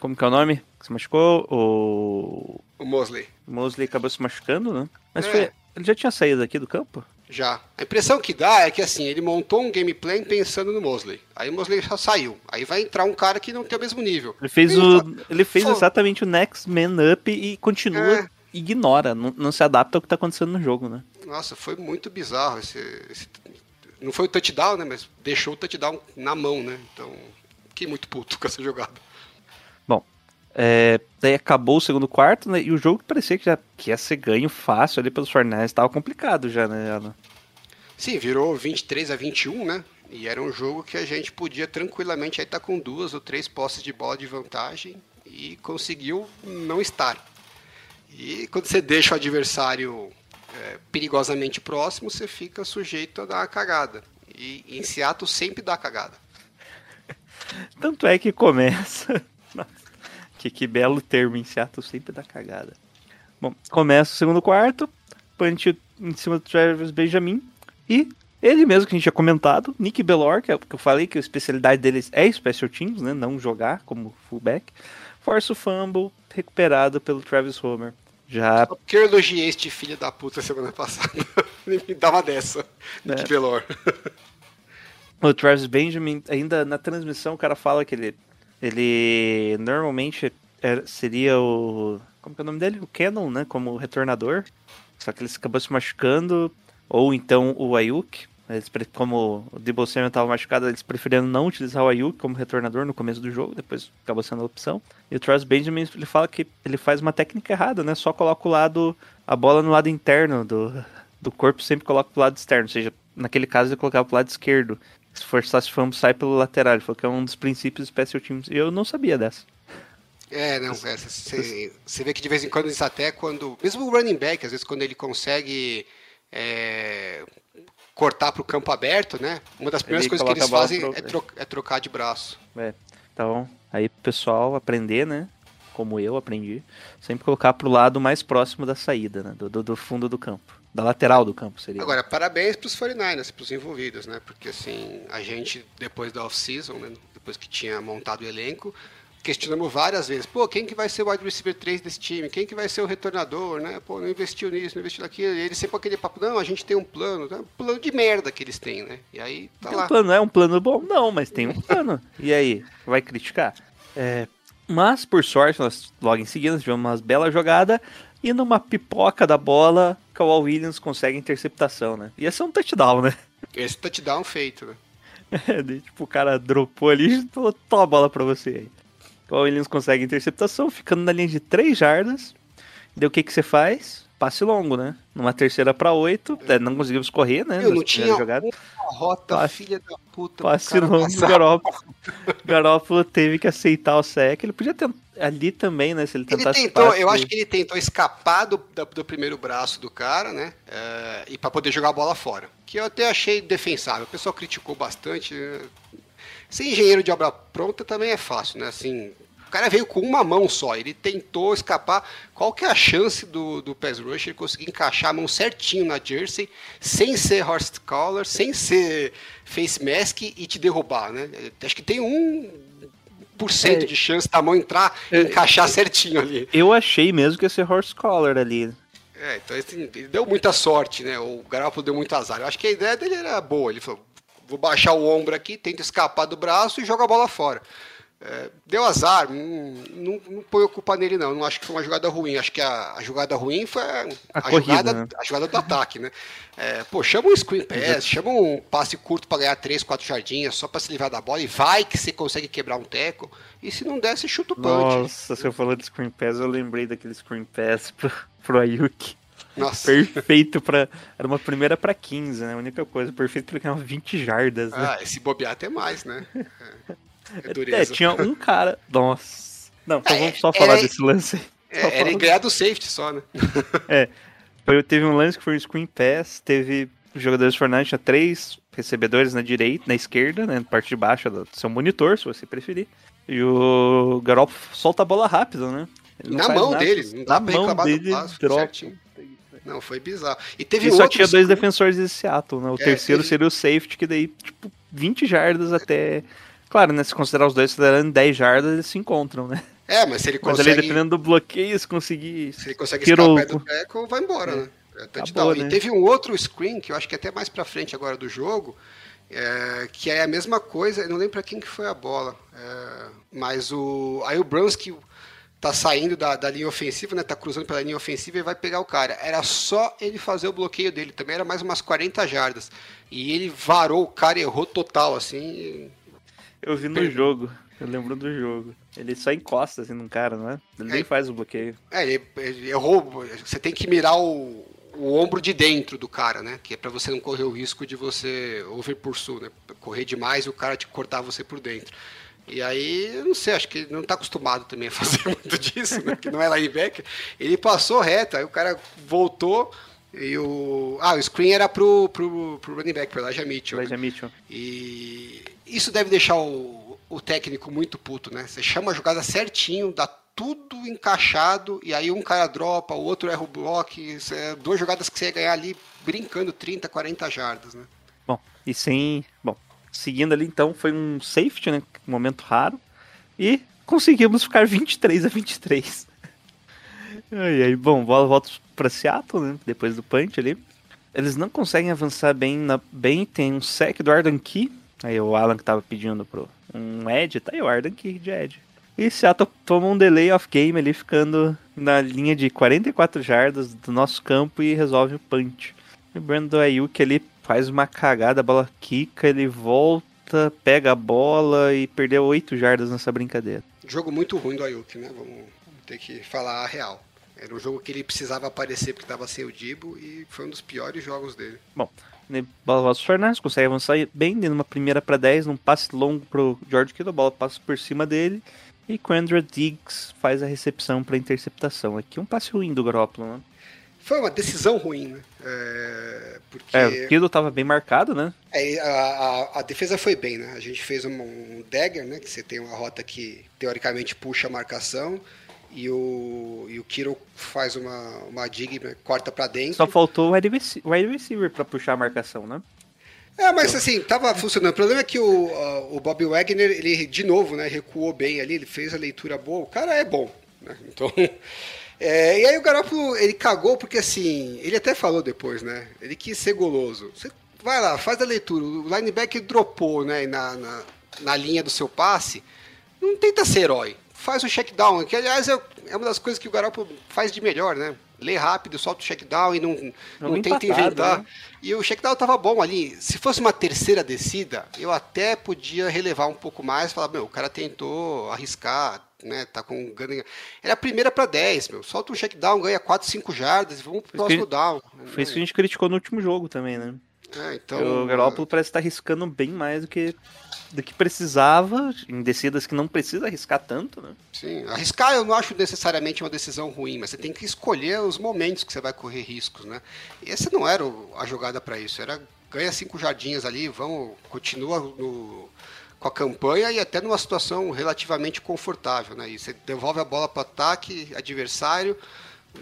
Como que é o nome? Que se machucou? O. o Mosley. Mosley acabou se machucando, né? Mas É. foi. Ele já tinha saído aqui do campo? Já. A impressão que dá é que assim, ele montou um gameplay pensando no Mosley. Aí o Mosley já saiu. Aí vai entrar um cara que não tem o mesmo nível. Ele fez, Ele o, fala, ele fez exatamente o Next Man Up e continua, É. ignora, não, não se adapta ao que tá acontecendo no jogo, né? Nossa, foi muito bizarro esse, esse- Não foi o touchdown, né? Mas deixou o touchdown na mão, né? Então, fiquei muito puto com essa jogada. É, daí acabou o segundo quarto, né? E o jogo parecia que já que ia ser ganho fácil ali pelos Fornés. Tava complicado já, né, Alan? Sim, virou 23 a 21, né? E era um jogo que a gente podia tranquilamente aí estar com duas ou três posses de bola de vantagem e conseguiu não estar. E quando você deixa o adversário é, perigosamente próximo, você fica sujeito a dar uma cagada. E em Seattle sempre dá cagada. Tanto é que começa. Nossa, que, que belo termo em Seattle sempre dá cagada. Bom, começa o segundo quarto, punch em cima do Travis Benjamin e ele mesmo que a gente tinha comentado, Nick Bellor, que, é, que eu falei que a especialidade deles é special teams, né, não jogar como fullback, força o fumble recuperado pelo Travis Homer. Já Só porque eu elogiei este filho da puta semana passada. Ele me uma dessa. Nick É. Belor. O Travis Benjamin, ainda na transmissão, o cara fala que ele, ele normalmente era- seria o. Como que é o nome dele? O Cannon, né? Como retornador. Só que ele acabou se machucando. Ou então o Ayuk. Eles, como o Debo Samuel estava machucado, eles preferiram não utilizar o Ayuk como retornador no começo do jogo, depois acabou sendo a opção. E o Travis Benjamin, ele fala que ele faz uma técnica errada, né? Só coloca o lado, a bola no lado interno do, do corpo, sempre coloca pro lado externo. Ou seja, naquele caso ele colocava pro lado esquerdo. Se forçasse fumble, sai pelo lateral. Ele falou que é um dos princípios do Special Teams. E eu não sabia dessa. É, não, é, você você vê que de vez em quando eles até quando. Mesmo o running back, às vezes quando ele consegue é, cortar para o campo aberto, né? Uma das primeiras Ele coisas que eles fazem pro- é, tro- é trocar de braço. É. Então, aí pessoal aprender, né? Como eu aprendi, sempre colocar pro lado mais próximo da saída, né? Do, do, do fundo do campo. Da lateral do campo seria. Agora, parabéns para os 49ers, para os envolvidos, né? Porque assim, a gente, depois da off-season, né? depois que tinha montado o elenco, questionamos várias vezes, pô, quem que vai ser o wide receiver 3 desse time? Quem que vai ser o retornador, né? Pô, não investiu nisso, não investiu naquilo. E eles sempre com aquele papo, não, a gente tem um plano, né? Um plano de merda que eles têm, né? E aí, tá Tem lá. um plano, é um plano bom? Não, mas tem um plano. e aí, vai criticar? É, mas, por sorte, nós logo em seguida nós tivemos uma bela jogada e numa pipoca da bola, Kawhi Williams consegue interceptação, né? Ia ser um touchdown, né? Esse touchdown feito, né? Daí, tipo, o cara dropou ali e falou, toma a bola pra você aí. O Williams consegue interceptação, ficando na linha de 3 jardas. Daí o que que você faz? Passe longo, né? Numa terceira pra 8, não conseguimos correr, né? Eu não tinha jogadas. uma rota, Passe- filha da puta. Passe longo. Garópolo. Garópolo teve que aceitar o sec. Ele podia tentar ali também, né? Se ele Ele tentou, eu acho que ele tentou escapar do, do primeiro braço do cara, né? é, e para poder jogar a bola fora. Que eu até achei defensável. O pessoal criticou bastante. né? Ser engenheiro de obra pronta também é fácil, né? Assim, o cara veio com uma mão só. Ele tentou escapar. Qual que é a chance do, do pass rush ele conseguir encaixar a mão certinho na jersey, sem ser horse collar, sem ser face mask e te derrubar, né? Acho que tem um É. de chance da mão entrar e encaixar certinho ali. Eu achei mesmo que ia ser horse collar ali. É, então assim, ele deu muita sorte, né? O Garoppolo deu muito azar. Eu acho que a ideia dele era boa. Ele falou: vou baixar o ombro aqui, tento escapar do braço e joga a bola fora. É, deu azar, não, não, não põe culpa nele, não. Não acho que foi uma jogada ruim. Acho que a, a jogada ruim foi a, a corrida, jogada, né? a jogada do ataque, né? É, pô, chama um screen pass, chama um passe curto para ganhar 3, 4 jardinhas só para se livrar da bola e vai que você consegue quebrar um teco. E se não der, você chuta o punch. Nossa, você falou de screen pass, eu lembrei daquele screen pass pro, pro Ayuk. Nossa. Perfeito pra. Era uma primeira pra 15, né? A única coisa, perfeito pra ganhar umas 20 jardas, né? Ah, esse bobear até mais, né? É, é É, tinha um cara. Nossa. Não, então É, vamos só era- falar desse lance aí. É, era em ganhar do safety só, né? É. Teve um lance que foi um screen pass, teve jogadores Fortnite tinha três recebedores na direita, na esquerda, né, na parte de baixo do seu monitor, se você preferir. E o Garoppolo solta a bola rápido, né? Na mão nada. dele, não dá na pra mão do dele, certinho. Não, foi bizarro. E teve E só tinha dois defensores de Seattle, né? O É, terceiro ele- seria o safety, que daí, tipo, 20 jardas até... Claro, né, se considerar os dois considerando 10 jardas, eles se encontram, né? É, mas se ele Mas consegue, ali, dependendo do bloqueio, se conseguir... se ele consegue escapar o- do tackle, vai embora, né? É boa, né? E teve um outro screen, que eu acho que é até mais pra frente agora do jogo, é, que é a mesma coisa, eu não lembro pra quem que foi a bola. é, mas o. Aí o Brunsky tá saindo da, da linha ofensiva, né? Tá cruzando pela linha ofensiva e vai pegar o cara. Era só ele fazer o bloqueio dele. Também era mais umas 40 jardas. E ele varou o cara errou total, assim. Eu vi no jogo. Eu lembro do jogo. Ele só encosta assim num cara, não é? Ele nem É. faz o bloqueio. É, ele, ele errou. Você tem que mirar o, o ombro de dentro do cara, né? Que é pra você não correr o risco de você over pursue, né? Correr demais e o cara te cortar você por dentro. E aí, eu não sei, acho que ele não tá acostumado também a fazer muito disso, né? Que não é linebacker. Ele passou reto, aí o cara voltou e o. Ah, o screen era pro, pro, pro running back, pro Elijah Mitchell. né? Elijah Mitchell. E isso deve deixar o, o técnico muito puto, né? Você chama a jogada certinho, dá tudo encaixado, e aí um cara dropa, o outro erra o bloco, é duas jogadas que você ia ganhar ali brincando 30, 40 jardas, né? Bom, e sem. Bom, seguindo ali então, foi um safety, né? Um momento raro. E conseguimos ficar 23 a 23. E aí, bom, bola volta pra Seattle, né? Depois do punch ali. Eles não conseguem avançar bem, na, bem. Tem um sec do Arden Key. Aí o Alan que tava pedindo pro um Edge, tá aí o Arden Key de Edge. E Seattle toma um delay of game ali, ficando na linha de 44 jardas do nosso campo e resolve o punch. E o Brandon Ayuk ali faz uma cagada, a bola quica, ele volta, pega a bola e perdeu 8 jardas nessa brincadeira. Jogo muito ruim do Ayuk, né? Vamos, vamos ter que falar a real. Era um jogo que ele precisava aparecer porque estava sem o Dibo e foi um dos piores jogos dele. Bom, né, pro Fernandes, consegue avançar bem, dando uma primeira para 10, num passe longo pro George Kittle, a bola passa por cima dele. E Quandra Diggs faz a recepção para interceptação. Aqui um passe ruim do Garoppolo, né? Foi uma decisão ruim, né? É, porque É, o Kittle tava bem marcado, né? É, a, a- a defesa foi bem, né? A gente fez um, um dagger, né? Que você tem uma rota que teoricamente puxa a marcação e o, e o Kiro faz uma, uma dig, né, corta pra dentro. Só faltou o wide rece- wide receiver para puxar a marcação, né? É, mas assim, tava funcionando. O problema é que o, a- o Bob Wagner, ele de novo, né, recuou bem ali, ele fez a leitura boa. O cara é bom, né? Então. é, e aí o Garoppolo, ele cagou porque assim, ele até falou depois, né? Ele quis ser goloso. Você vai lá, faz a leitura. O linebacker dropou, né, na, na, na linha do seu passe. Não tenta ser herói. Faz o check down, que aliás é, é uma das coisas que o Garoppolo faz de melhor, né? Lê rápido, solta o check down e não, não Jogo tenta inventar. né? E o check down tava bom ali. Se fosse uma terceira descida, eu até podia relevar um pouco mais, falar, meu, o cara tentou arriscar, né? Tá com um ganho. Era a primeira para 10, meu. Solta um check down, ganha 4, 5 jardas e vamos pro Foi isso que próximo down. Foi isso que a gente criticou no último jogo também, né? É, então, o Garoppolo parece estar arriscando bem mais do que, do que precisava, em descidas que não precisa arriscar tanto, né? Sim, arriscar eu não acho necessariamente uma decisão ruim, mas você tem que escolher os momentos que você vai correr riscos, né? E essa não era a jogada para isso, era ganha cinco jardinhas ali, vamos, continua no- com a campanha e até numa situação relativamente confortável, né? E você devolve a bola para o ataque adversário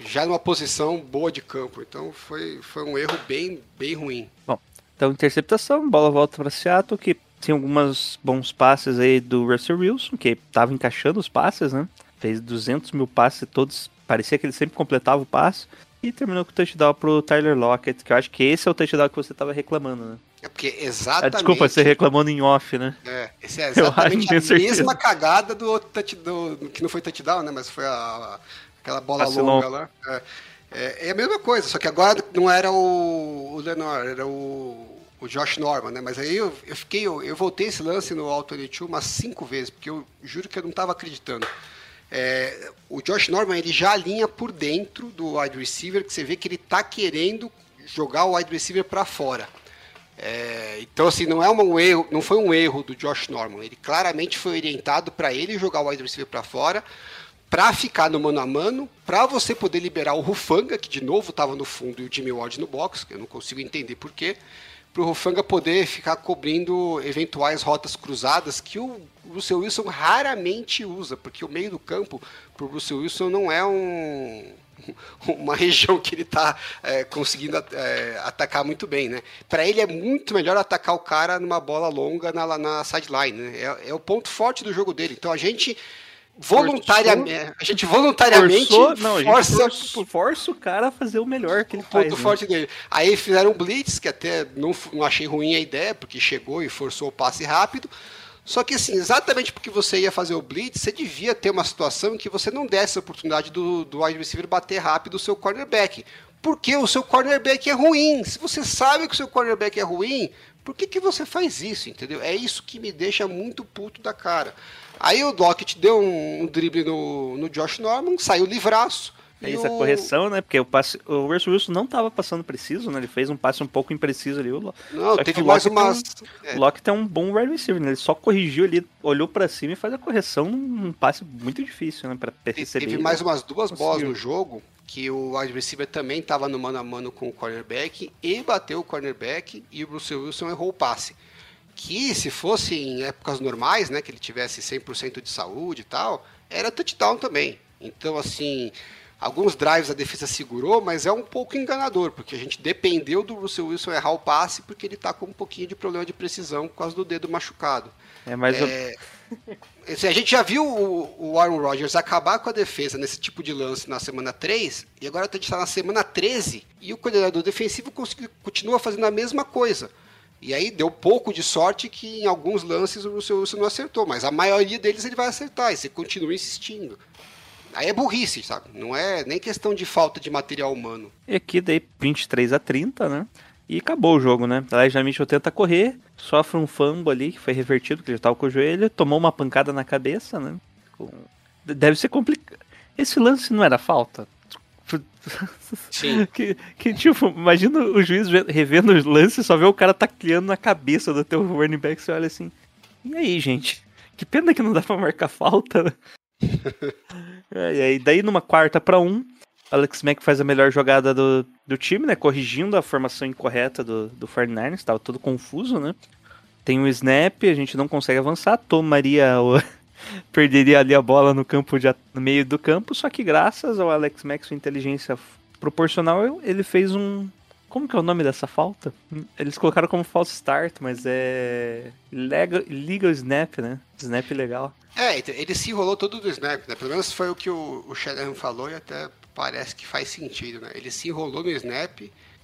já numa posição boa de campo, então foi, foi um erro bem, bem ruim. Bom, então interceptação, bola volta para Seattle, que tem alguns bons passes aí do Russell Wilson, que tava encaixando os passes, né? Fez 200 mil passes todos, parecia que ele sempre completava o passe. E terminou com o touchdown pro Tyler Lockett, que eu acho que esse é o touchdown que você tava reclamando, né? É porque Ah, exatamente. desculpa, você reclamando em off, né? É, esse é exatamente tenho a mesma cagada do outro touchdown, que não foi touchdown, né? Mas foi a, a- aquela bola Passe longa longo. lá. É, é, é a mesma coisa, só que agora não era o, o Lenor, era o, o Josh Norman, né? Mas aí eu, eu fiquei, eu, eu voltei esse lance no All 22 umas cinco vezes, porque eu juro que eu não estava acreditando. É, o Josh Norman ele já alinha por dentro do wide receiver, que você vê que ele tá querendo jogar o wide receiver para fora. É, então, assim, não, é um erro, não foi um erro do Josh Norman. Ele claramente foi orientado para ele jogar o wide receiver para fora, para ficar no mano a mano, para você poder liberar o Rufanga, que de novo estava no fundo, e o Jimmy Ward no box, que eu não consigo entender porquê, para o Rufanga poder ficar cobrindo eventuais rotas cruzadas que o Russell Wilson raramente usa, porque o meio do campo para o Russell Wilson não é um uma região que ele está conseguindo é, atacar muito bem, né? Para ele é muito melhor atacar o cara numa bola longa na, na sideline, né? É, é o ponto forte do jogo dele. Então a gente voluntariamente, a gente voluntariamente Forçou, não, força força, força o cara a fazer o melhor que ele o faz. ponto né? forte dele. Aí fizeram um blitz, que até não, não achei ruim a ideia, porque chegou e forçou o passe rápido. Só que assim, exatamente porque você ia fazer o blitz, você devia ter uma situação em que você não desse a oportunidade do, do wide receiver bater rápido o seu cornerback. Porque o seu cornerback é ruim. Se você sabe que o seu cornerback é ruim, por que, que você faz isso, entendeu? É isso que me deixa muito puto da cara. Aí o Lockett deu um, um drible no, no Josh Norman, saiu livraço. É isso, a o- correção, né? Porque o passe, o Russell Wilson não tava passando preciso, né? Ele fez um passe um pouco impreciso ali. O, Não, só teve o mais Lockett umas. tem um- O Lockett é um bom wide receiver, né? Ele só corrigiu ali, olhou pra cima e faz a correção num passe muito difícil, né? Pra receber. Teve mais umas duas conseguiu. bolas no jogo que o wide receiver também estava no mano a mano com o cornerback e bateu o cornerback e o Bruce Wilson errou o passe. Que se fosse em épocas normais, né, que ele tivesse 100% de saúde e tal, era touchdown também. Então, assim, alguns drives a defesa segurou, mas é um pouco enganador, porque a gente dependeu do Russell Wilson errar o passe porque ele tá com um pouquinho de problema de precisão por causa do dedo machucado. É, mas eu- É, assim, a gente já viu o, o Aaron Rodgers acabar com a defesa nesse tipo de lance na semana 3, e agora a gente está na semana 13, e o coordenador defensivo continua fazendo a mesma coisa. E aí deu pouco de sorte que em alguns lances o Russell Wilson não acertou, mas a maioria deles ele vai acertar, e você continua insistindo. Aí é burrice, sabe? Não é nem questão de falta de material humano. E aqui daí 23 a 30, né? E acabou o jogo, né? Elijah Mitchell tenta correr, sofre um fumble ali que foi revertido, porque ele tava com o joelho, tomou uma pancada na cabeça, né? Deve ser complicado. Esse lance não era falta? Sim. que, que, tipo, imagina o juiz ve- revendo os lances, só vê o cara tacleando na cabeça do teu running back, você olha assim. E aí, gente? Que pena que não dá pra marcar falta, né? É, e aí, daí numa quarta pra um, Alex Mack faz a melhor jogada do, do time, né? Corrigindo a formação incorreta do, do 49ers, tava todo confuso, né? Tem um snap, a gente não consegue avançar, tomaria o... perderia ali a bola no campo de, no meio do campo, só que graças ao Alex Mack, sua inteligência proporcional, ele fez um como que é o nome dessa falta? Eles colocaram como false start, mas é legal, legal snap, né? Snap legal. É, então, ele se enrolou todo do snap, né? Pelo menos foi o que o, o falou e até parece que faz sentido, né? Ele se enrolou no snap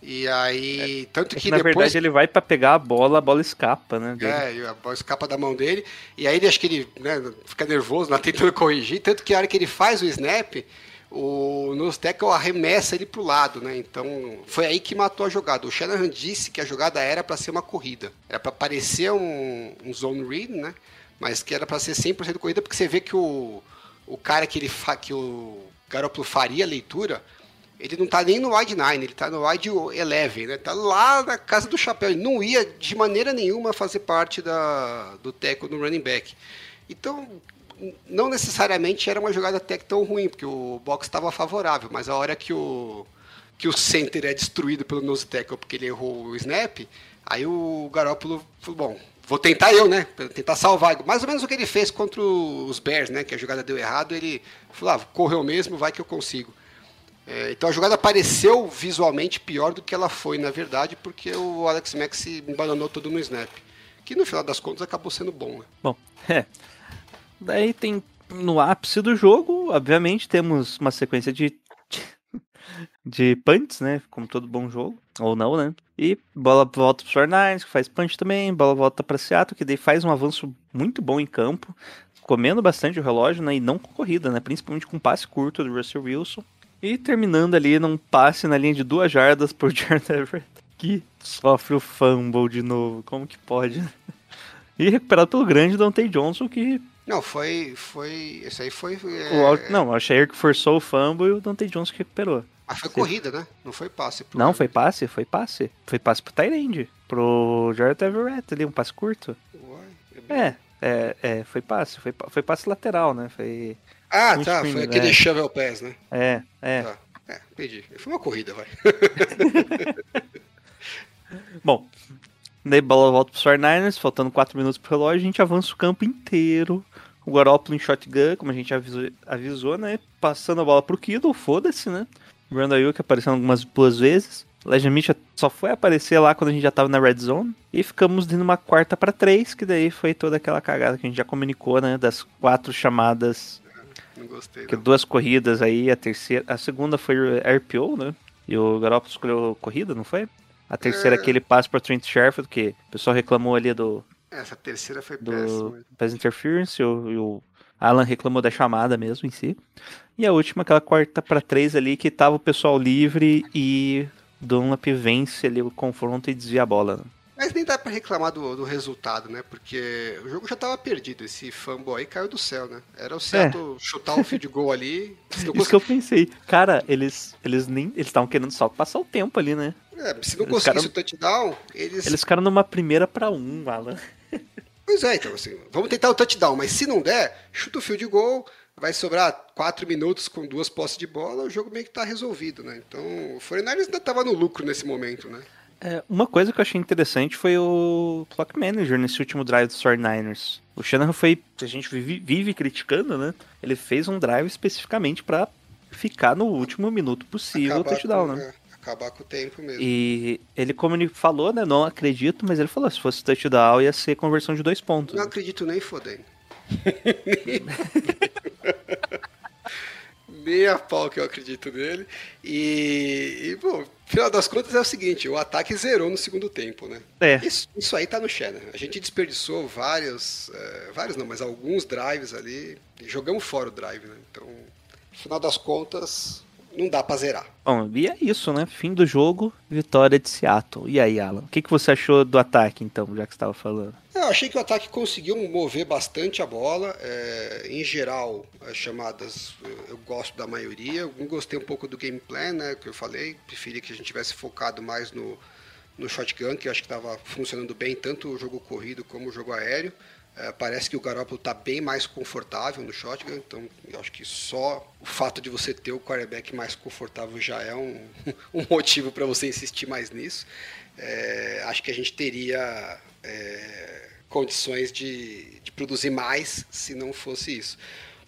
e aí... tanto É que, que, na depois... verdade ele vai pra pegar a bola, a bola escapa, né? dele. É, a bola escapa da mão dele. E aí ele acho que ele né, fica nervoso, lá tentando corrigir. Tanto que a hora que ele faz o snap, o nose tackle arremessa ele pro lado, né? Então foi aí que matou a jogada. O Shanahan disse que a jogada era para ser uma corrida. Era para parecer um, um zone read, né? Mas que era para ser 100% corrida, porque você vê que o, o cara que ele fa, que o Garoppolo faria a leitura, ele não tá nem no wide 9, ele tá no wide 11, né? Tá lá na casa do chapéu. Ele não ia de maneira nenhuma fazer parte da, do teco no running back. Então, não necessariamente era uma jogada até que tão ruim, porque o box estava favorável, mas a hora que o que o center é destruído pelo nose tackle porque ele errou o snap, aí o Garoppolo falou, bom, vou tentar eu, né? Tentar salvar. Mais ou menos o que ele fez contra os Bears, né? Que a jogada deu errado, ele falou, ah, correu mesmo, vai que eu consigo. É, então a jogada pareceu visualmente pior do que ela foi, na verdade, porque o Alex Mack se embananou todo no snap. Que no final das contas acabou sendo bom, né? Bom, é. Daí tem no ápice do jogo, obviamente, temos uma sequência de de punts, né? Como todo bom jogo, ou não, né? E bola volta pro 49 que faz punch também, bola volta pra Seattle, que daí faz um avanço muito bom em campo, comendo bastante o relógio, né? E não com corrida, né? Principalmente com passe curto do Russell Wilson. E terminando ali num passe na linha de duas jardas por Jordan Everett, que sofre o fumble de novo. Como que pode, né? E recuperado pelo grande Dante Johnson, que. Não, foi. foi esse aí foi. é, o não, o Shair que forçou o fumble e o Dante Johnson que recuperou. Mas foi corrida, né? Não foi passe. pro- Não, foi passe, foi passe. Foi passe pro Tyrande. Pro Jordan Everett ali, um passe curto. Uai, é bem- É, é, é, foi passe. Foi, foi passe lateral, né? Foi. Ah, tá. Foi né? aquele shovel pass, né? É, é. Tá. É, entendi. Foi uma corrida, vai. Bom, daí bola volta pro 49ers, faltando 4 minutos pro relógio, a gente avança o campo inteiro. O Garoppolo em shotgun, como a gente avisou, avisou né? Passando a bola pro Kittle, foda-se, né? Brandon Ayuk aparecendo algumas duas vezes. Elijah Mitchell só foi aparecer lá quando a gente já tava na red zone. E ficamos numa quarta para três, que daí foi toda aquela cagada que a gente já comunicou, né? Das quatro chamadas Não gostei. Que Não. duas corridas aí, a terceira. A segunda foi RPO, né? E o Garoppolo escolheu corrida, não foi? A terceira É. aquele passe para Trent Sherfield, que o pessoal reclamou ali do, Essa terceira foi do péssima. pass interference, e o, e o Alan reclamou da chamada mesmo em si. E a última, aquela quarta para três ali, que tava o pessoal livre e Dunlap vence ali o confronto e desvia a bola. né? Mas nem dá pra reclamar do, do resultado, né? Porque o jogo já tava perdido. Esse aí caiu do céu, né? Era o certo chutar um field goal ali. É. Isso que eu pensei. Cara, eles eles nem eles estavam querendo só passar o tempo ali, né? é, se não Os conseguisse caras- o touchdown, eles... Eles ficaram numa primeira para um, Alan. Pois é, então assim, vamos tentar o touchdown, mas se não der, chuta o field goal, vai sobrar 4 minutos com duas posses de bola, o jogo meio que tá resolvido, né? Então, o 49ers ainda tava no lucro nesse momento, né? É, uma coisa que eu achei interessante foi o Clock Manager nesse último drive dos 49ers. O Shanahan foi, que a gente vive, vive criticando, né? Ele fez um drive especificamente para ficar no último minuto possível o touchdown, com, né? é, acabar com o tempo mesmo. E ele, como ele falou, né? Não acredito, mas ele falou: se fosse touchdown ia ser conversão de dois pontos. Não né? acredito nem fodendo. nem a pau que eu acredito nele. E, e, bom, final das contas é o seguinte, o ataque zerou no segundo tempo, né? É. Isso, isso aí tá no Shannon. A gente desperdiçou vários, é, vários não, mas alguns drives ali. Jogamos fora o drive, né? Então, final das contas, não dá pra zerar. Bom, e é isso, né? Fim do jogo, vitória de Seattle. E aí, Alan? O que, que você achou do ataque, então, já que você estava falando? Eu achei que o ataque conseguiu mover bastante a bola. é, em geral, as chamadas eu, eu gosto da maioria. Eu gostei um pouco do game plan, né? Que eu falei. Preferi que a gente tivesse focado mais no, no shotgun, que eu acho que estava funcionando bem, tanto o jogo corrido como o jogo aéreo. É, parece que o Garoppolo está bem mais confortável no shotgun, então eu acho que só o fato de você ter o quarterback mais confortável já é um, um motivo para você insistir mais nisso. É, acho que a gente teria é, condições de, de produzir mais se não fosse isso.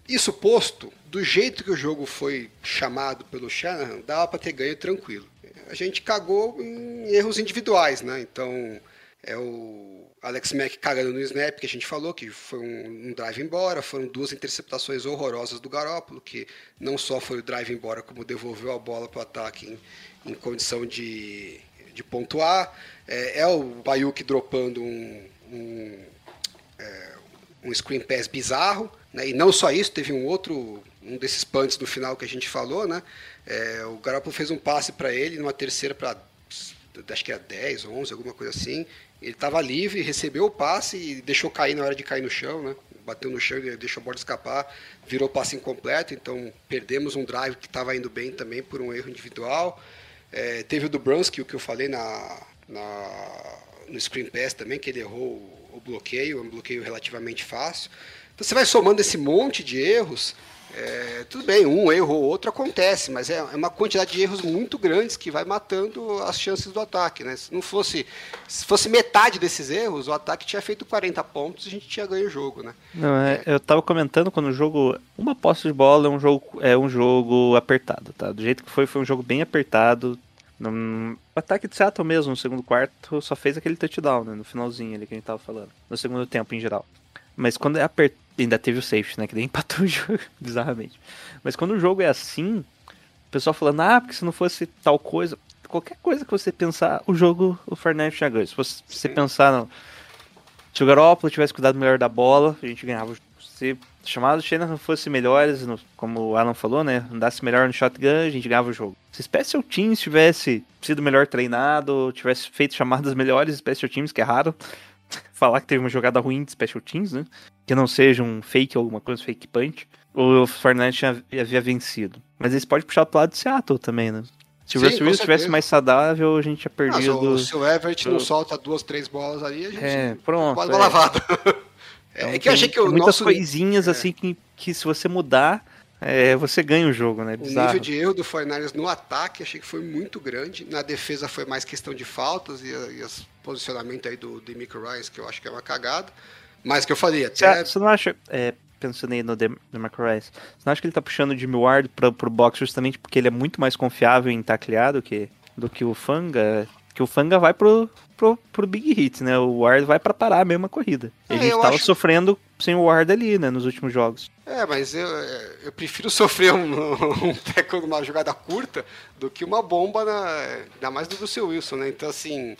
Isso posto, do jeito que o jogo foi chamado pelo Shanahan, dava para ter ganho tranquilo. A gente cagou em erros individuais, né? Então, é o Alex Mack cagando no snap, que a gente falou, que foi um, um drive embora, foram duas interceptações horrorosas do Garópolo, que não só foi o drive embora, como devolveu a bola para o ataque em, em condição de, de pontuar. É, é o Bayuk dropando um, um, é, um screen pass bizarro, né? e não só isso, teve um outro, um desses punts no final que a gente falou, né? É, o Garoppolo fez um passe para ele, numa terceira para acho que era 10, 11, alguma coisa assim. Ele estava livre, recebeu o passe e deixou cair na hora de cair no chão, né? Bateu no chão e deixou a bola escapar, virou passe incompleto, então perdemos um drive que estava indo bem também por um erro individual. É, teve o do Brunsky, o que eu falei na, na, no screen pass também, que ele errou o, bloqueio, um bloqueio relativamente fácil. Então você vai somando esse monte de erros, é, tudo bem, um erro ou outro acontece, mas é, é uma quantidade de erros muito grandes que vai matando as chances do ataque. Né? Se não fosse, se fosse metade desses erros, o ataque tinha feito 40 pontos e a gente tinha ganho o jogo. Né? Não, é, eu tava comentando quando o jogo. Uma posse de bola é um jogo, é um jogo apertado, tá? Do jeito que foi, foi um jogo bem apertado. No, ataque de Seattle mesmo, no segundo quarto, só fez aquele touchdown, né? No finalzinho ali que a gente tava falando. No segundo tempo, em geral. Mas quando é apertado. Ainda teve o safety, né? Que nem empatou o jogo, bizarramente. Mas quando o jogo é assim, o pessoal falando, ah, porque se não fosse tal coisa. Qualquer coisa que você pensar, o jogo, o Fernandes tinha ganho. Se você, você pensar no. Se o Garoppolo tivesse cuidado melhor da bola, a gente ganhava o jogo. Se chamados de Shanahan fossem melhores, no- como o Alan falou, né? Andasse melhor no shotgun, a gente ganhava o jogo. Se Special Teams tivesse sido melhor treinado, tivesse feito chamadas melhores Special Teams, que é raro falar que teve uma jogada ruim de Special Teams, né? Que não seja um fake ou alguma coisa, fake punch, o Fernandes havia vencido. Mas eles podem puxar pro lado de Seattle também, né? Se o Russell Wilson tivesse mais saudável, a gente tinha perdido. o, se o Everett não do- solta duas, três bolas ali, a gente É, pronto, bola é. lavada. Então, é que eu achei que o muitas nosso coisinhas é. assim que, que se você mudar, é, você ganha o jogo, né? O Bizarro. nível de erro do 49ers no ataque achei que foi muito grande. Na defesa foi mais questão de faltas e, e os posicionamento aí do Demico Rice, que eu acho que é uma cagada. Mas que eu falei, Você, até. você não acha, é, pensando aí no DeMarco Rice, você não acha que ele tá puxando o Jimmy Ward pra, pro box justamente porque ele é muito mais confiável em taclear do que, do que o Fanga? Que o Fanga vai pro, pro, pro Big Hit, né? O Ward vai pra parar a mesma corrida. E a É, gente tava acho- sofrendo sem o Ward ali, né, nos últimos jogos. É, mas eu, eu prefiro sofrer um, um tackle numa jogada curta do que uma bomba, na, ainda mais do seu Wilson, né? Então, assim,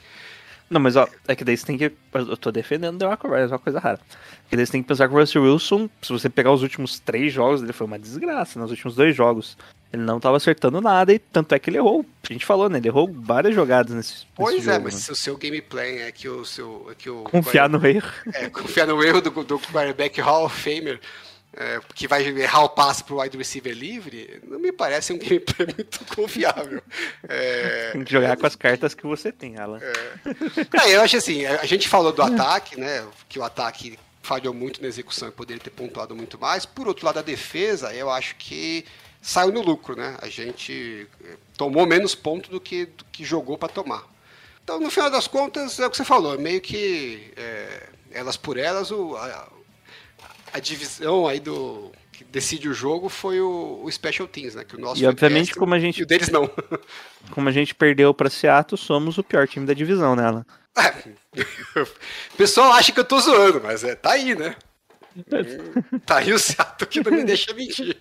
Não, mas ó, é que daí você tem que. Eu tô defendendo o Demarco Ryans, é uma coisa rara. Porque daí você tem que pensar que o Russell Wilson, se você pegar os últimos três jogos, ele foi uma desgraça, nos últimos dois jogos. Ele não tava acertando nada e tanto é que ele errou. A gente falou, né? Ele errou várias jogadas nesse, nesse Pois jogo. é, mas né? se o seu gameplay é que o seu. É que o Confiar no erro. É, confiar no erro do, do quarterback Hall of Famer, é, que vai errar o passe pro wide receiver livre, não me parece um gameplay muito confiável. É, Tem que jogar com as cartas que você tem, Alan. é, eu acho assim, a gente falou do ataque, né? Que o ataque falhou muito na execução e poderia ter pontuado muito mais. Por outro lado, a defesa, eu acho que saiu no lucro, né? A gente eh, tomou menos ponto do que, do que jogou para tomar. Então, no final das contas, é o que você falou, é meio que é, elas por elas, o, a, a divisão aí do que decide o jogo foi o, o Special Teams, né? Que o nosso E obviamente, péssimo como a gente- E o deles não. Como a gente perdeu pra Seattle, somos o pior time da divisão, né, Alan? o pessoal acha que eu tô zoando, mas é, tá aí, né? Tá aí o Seattle que não me deixa mentir.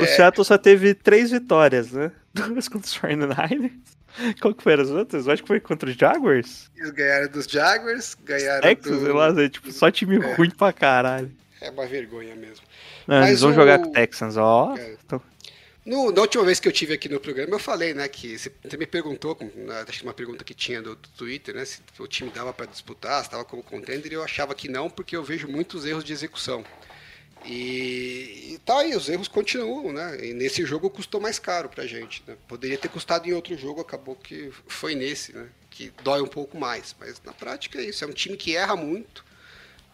O Seattle só teve três vitórias, né? Duas contra os 49ers. Qual que foram as outras? Eu acho que foi contra os Jaguars. Eles ganharam dos Jaguars, ganharam Texas, do... sei lá, é, tipo, só time ruim pra caralho. É uma vergonha mesmo. Não, eles vão o- jogar com o Texans, ó. É. Então, No, na última vez que eu tive aqui no programa, eu falei, né, que você, você me perguntou, acho que uma pergunta que tinha do, do Twitter, né, se o time dava para disputar, se estava como contender, e eu achava que não, porque eu vejo muitos erros de execução. E, e tá aí, os erros continuam, né, e nesse jogo custou mais caro pra gente, né, poderia ter custado em outro jogo, acabou que foi nesse, né, que dói um pouco mais, mas na prática é isso, é um time que erra muito,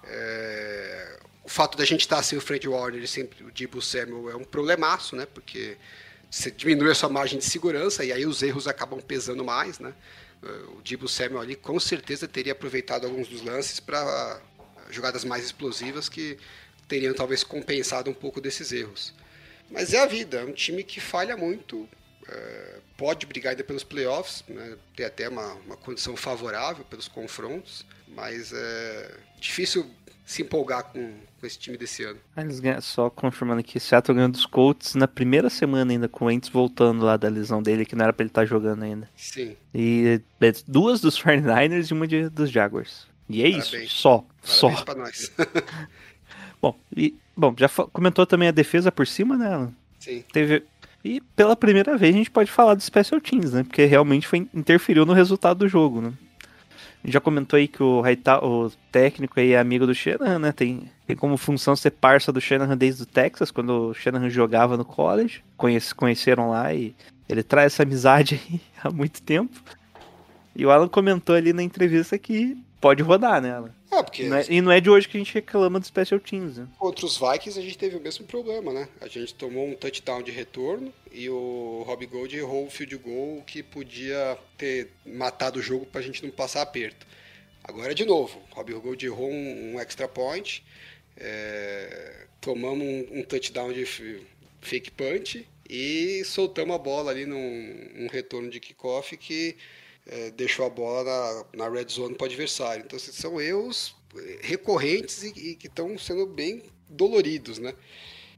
é, o fato da gente estar sem o Fred Warner e sempre o Debo Samuel é um problemaço, né? Porque você diminui a sua margem de segurança e aí os erros acabam pesando mais, né? O Debo Samuel ali com certeza teria aproveitado alguns dos lances para jogadas mais explosivas que teriam talvez compensado um pouco desses erros. Mas é a vida, é um time que falha muito, é, pode brigar ainda pelos playoffs, né? tem até uma, uma condição favorável pelos confrontos, mas é difícil se empolgar com, com esse time desse ano. ah, eles ganham, só confirmando aqui, Seattle ganhou dos Colts na primeira semana ainda, com o Wentz voltando lá da lesão dele, que não era pra ele estar jogando ainda. Sim, E é, duas dos 49ers e uma de, dos Jaguars. E é isso, Parabéns. só, só. parabéns pra nós. Bom, e, bom, já comentou também a defesa por cima, né? Sim, Teve. E pela primeira vez a gente pode falar do Special Teams, né? Porque realmente foi, interferiu no resultado do jogo, né? Já comentou aí que o, Highta- o técnico aí é amigo do Shanahan, né? Tem, tem como função ser parça do Shanahan desde o Texas, quando o Shanahan jogava no college. Conhece, conheceram lá e ele traz essa amizade aí há muito tempo. E o Alan comentou ali na entrevista que pode rodar, né, Alan? É porque Não é- e não é de hoje que a gente reclama do Special Teams, né? contra os Vikings a gente teve o mesmo problema, né? A gente tomou um touchdown de retorno e o Rob Gold errou o field goal que podia ter matado o jogo pra gente não passar aperto. Agora de novo, o Rob Gold errou um, um extra point, é, tomamos um, um touchdown de fake punch e soltamos a bola ali num, num retorno de kickoff que é, deixou a bola na, na red zone para o adversário. Então, assim, são erros eh, recorrentes e, e que estão sendo bem doloridos, né?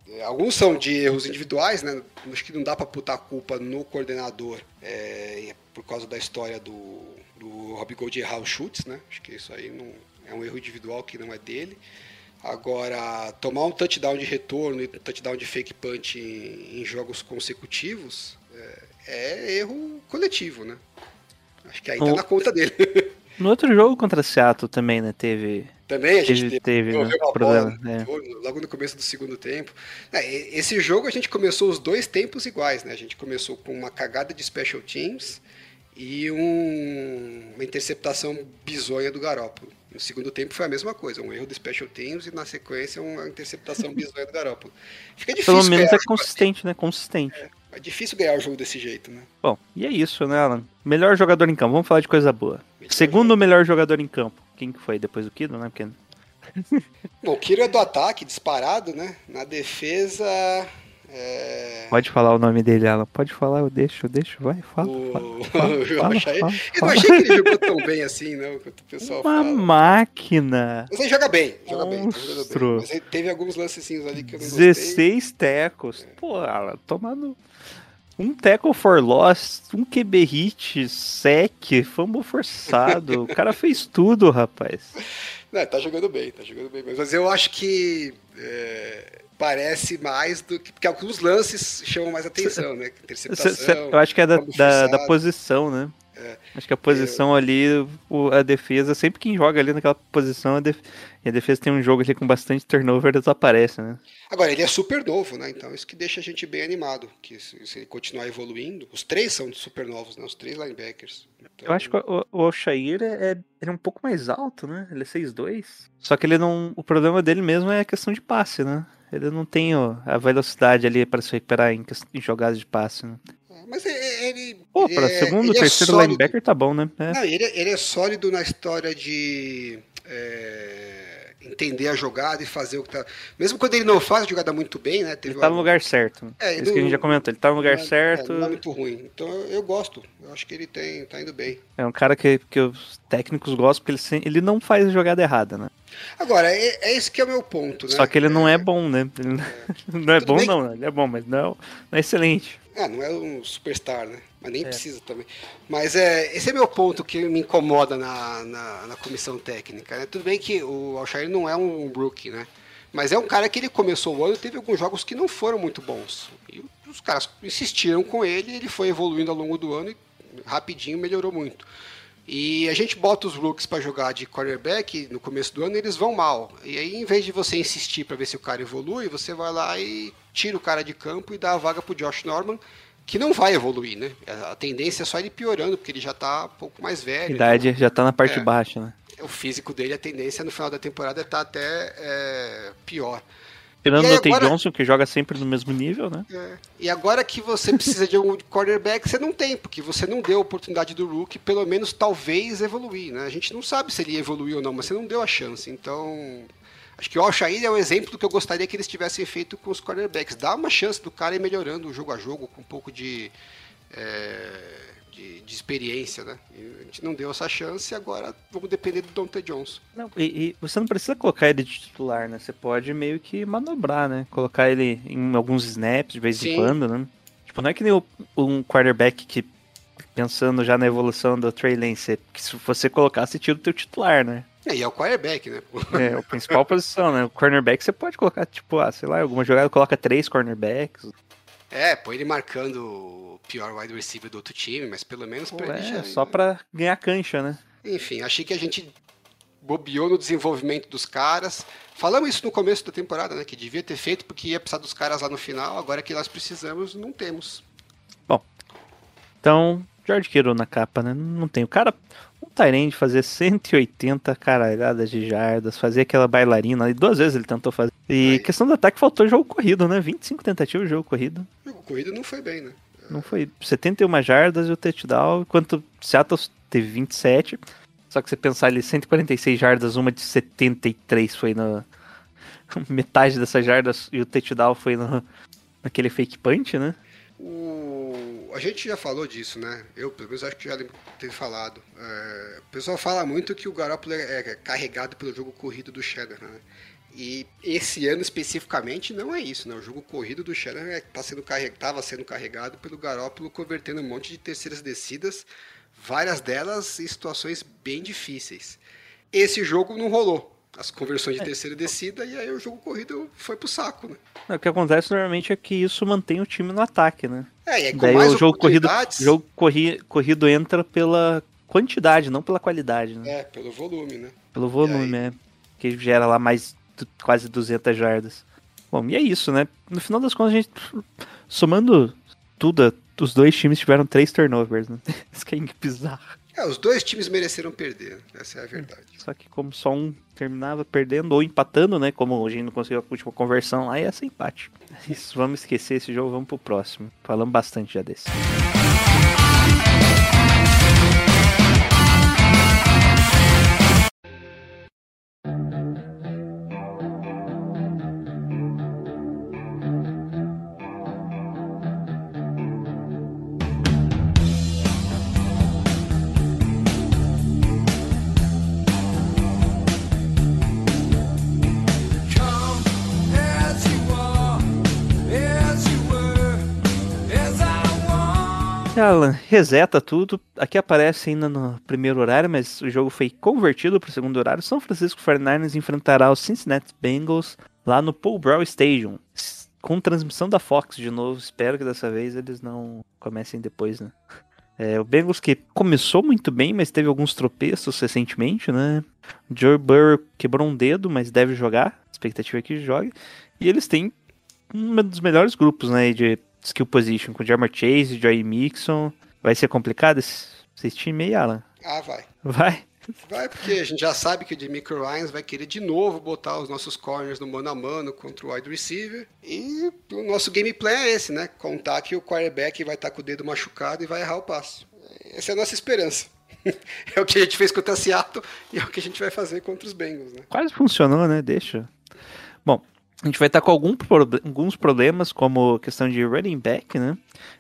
É, Alguns são de erros individuais, né? Acho que não dá para botar a culpa no coordenador é, por causa da história do, do Rob Gold errar os chutes, né? Acho que isso aí não, é um erro individual que não é dele. Agora, tomar um touchdown de retorno e um touchdown de fake punch em, em jogos consecutivos é, é erro coletivo, né? Acho que aí tá O- na conta dele. No outro jogo contra Seattle também, né? Teve. Também a gente Teve- teve, né, problema, bola no é. logo no começo do segundo tempo. É, esse jogo a gente começou os dois tempos iguais, né? A gente começou com uma cagada de special teams e um- uma interceptação bizonha do Garópolo. No segundo tempo foi a mesma coisa, um erro do special teams e na sequência uma interceptação bizonha do Garópolo. Fica difícil Pelo menos é consistente, né? Consistente. é difícil ganhar o jogo desse jeito, né? Bom, e é isso, né, Alan? Melhor jogador em campo. Vamos falar de coisa boa. Melhor Segundo melhor jogador em campo. Quem que foi? Depois do Kido, né? Porque... Bom, o Kiro é do ataque, disparado, né? Na defesa, É... Pode falar o nome dele, Alan. Pode falar, eu deixo, eu deixo. Vai, fala. O... fala, o fala, Alshire- fala, Eu não fala. achei que ele jogou tão bem assim, não, quanto o pessoal Uma fala. máquina. Mas ele joga bem, joga bem, tá Monstro. bem. Mas ele teve alguns lancezinhos ali que eu não gostei. 16 tecos. Pô, Alan, tomando. Um tackle for loss, um QB hit, sec, fumble forçado. o cara fez tudo, rapaz. Não, tá jogando bem, tá jogando bem. Mas eu acho que é, parece mais do que. Porque alguns lances chamam mais atenção, né? Interceptação. eu acho que é da, da, da posição, né? Acho que a posição ali, o- a defesa, sempre quem joga ali naquela posição, a, def- e a defesa tem um jogo ali com bastante turnover, desaparece, né? Agora, ele é super novo, né? Então isso que deixa a gente bem animado. Que se, se ele continuar evoluindo, os três são super novos, né? Os três linebackers. Então, Eu acho que o, o Alshair é, é- ele é um pouco mais alto, né? Ele é 6'2". Só que ele não. O problema dele mesmo é a questão de passe, né? Ele não tem ó, a velocidade ali para se recuperar em, em jogadas de passe, né? Mas ele. ele Pô, pra é- segundo, é terceiro sólido. linebacker tá bom, né? É. Não, ele, é- ele é sólido na história de é, entender a jogada e fazer o que tá. Mesmo quando ele não faz a jogada muito bem, né? Teve Ele tá no uma- lugar certo. É, Isso ele que a gente não- já comentou. Ele tá no lugar não é- certo. é, não é muito ruim. Então eu, gosto. Eu acho que ele tem, tá indo bem. É um cara que, que os técnicos gostam porque ele, ele não faz a jogada errada, né? Agora, é, é esse que é o meu ponto, né? Só que ele não é bom, né? Ele não- não é bom, não? Ele é bom, mas não, não é excelente. É, não é um superstar, né? Mas É. nem precisa também. Mas é, esse é meu ponto que me incomoda na, na, na comissão técnica. Né? Tudo bem que o Alshire não é um rookie, né? Mas é um cara que ele começou o ano e teve alguns jogos que não foram muito bons. E os caras insistiram com ele, ele foi evoluindo ao longo do ano e rapidinho melhorou muito. E a gente bota os rookies para jogar de quarterback no começo do ano e eles vão mal. E aí, em vez de você insistir para ver se o cara evolui, você vai lá e tira o cara de campo e dá a vaga pro Josh Norman, que não vai evoluir, né? A tendência é só ele piorando, porque ele já tá um pouco mais velho. idade já tá na parte É. baixa, né? O físico dele, a tendência no final da temporada é tá até é, pior. Tirando o T. agora- Johnson, que joga sempre no mesmo nível, né? É. E agora que você precisa de um quarterback, você não tem, porque você não deu a oportunidade do Rook, pelo menos talvez evoluir, né? A gente não sabe se ele ia evoluir ou não, mas você não deu a chance. Então, acho que o Alshair é o exemplo do que eu gostaria que eles tivessem feito com os quarterbacks. Dá uma chance do cara ir melhorando jogo a jogo, com um pouco de, é, de, de experiência, né? E a gente não deu essa chance e agora vamos depender do Dante Johnson. Não, e, e você não precisa colocar ele de titular, né? Você pode meio que manobrar, né? Colocar ele em alguns snaps de vez em Sim. quando, né? Tipo, não é que nem um quarterback que, pensando já na evolução do Trey Lance, que se você colocar, você tira o teu titular, né? E é o quarterback, né? É, a principal posição, né? O cornerback você pode colocar, tipo, ah, sei lá, alguma jogada coloca três cornerbacks. É, põe ele marcando o pior wide receiver do outro time, mas pelo menos Pô, pra ele é, já... só pra ganhar cancha, né? Enfim, achei que a gente bobeou no desenvolvimento dos caras. Falamos isso no começo da temporada, né? Que devia ter feito porque ia precisar dos caras lá no final. Agora que nós precisamos, não temos. Então, George Kittle na capa, né? Não tem. O cara, Tyrande fazer 180 caralhadas de jardas, fazer aquela bailarina ali, duas vezes ele tentou fazer. E Aí. questão do ataque, faltou jogo corrido, né? 25 tentativas de jogo corrido. O jogo corrido não foi bem, né? Não foi 71 jardas e o touchdown, enquanto Seattle teve 27. Só que você pensar ali, 146 jardas, uma de 73 foi na. Metade dessas jardas e o touchdown foi no, naquele fake punch, né? O... A gente já falou disso, né? Eu, pelo menos, acho que já ter falado. É, O pessoal fala muito que o Garoppolo é é carregado pelo jogo corrido do Shanahan, né? E esse ano especificamente não é isso, né? O jogo corrido do Shanahan é, tá sendo carre... tava sendo carregado pelo Garoppolo convertendo um monte de terceiras descidas, várias delas em situações bem difíceis. Esse jogo não rolou. As conversões de terceira descida e aí o jogo corrido foi pro saco, né? O que acontece normalmente é que isso mantém o time no ataque, né? É, e aí com Daí mais o jogo corrido, jogo corri, corrido entra pela quantidade, não pela qualidade, né? É, pelo volume, né? Pelo volume, é. Que gera lá mais quase 200 jardas. Bom, e é isso, né? No final das contas, a gente, somando tudo, os dois times tiveram três turnovers, né? Isso que é bizarro. É, os dois times mereceram perder, essa é a verdade. Só que como só um terminava perdendo ou empatando, né? Como a gente não conseguiu a última conversão lá, ia ser empate. Isso, vamos esquecer esse jogo, vamos pro próximo. Falamos bastante já desse. Alan, reseta tudo. Aqui aparece ainda no primeiro horário, mas o jogo foi convertido para o segundo horário. São Francisco 49ers enfrentará os Cincinnati Bengals lá no Paul Brown Stadium. Com transmissão da Fox de novo. Espero que dessa vez eles não comecem depois, né? É, o Bengals que começou muito bem, mas teve alguns tropeços recentemente, né? Joe Burrow quebrou um dedo, mas deve jogar. A expectativa é que jogue. E eles têm um dos melhores grupos, né? De skill position, com Jamar Chase, Joy Mixon. Vai ser complicado esse, esse time aí, Alan? Ah, vai. Vai? Vai, porque a gente já sabe que o Demico Ryans vai querer de novo botar os nossos corners no mano a mano contra o wide receiver. E o nosso gameplay é esse, né? Contar que o quarterback vai estar com o dedo machucado e vai errar o passo. Essa é a nossa esperança. é o que a gente fez contra a Seattle e é o que a gente vai fazer contra os Bengals, né? Quase funcionou, né? Deixa. Bom, a gente vai estar com algum, alguns problemas, como questão de running back, né?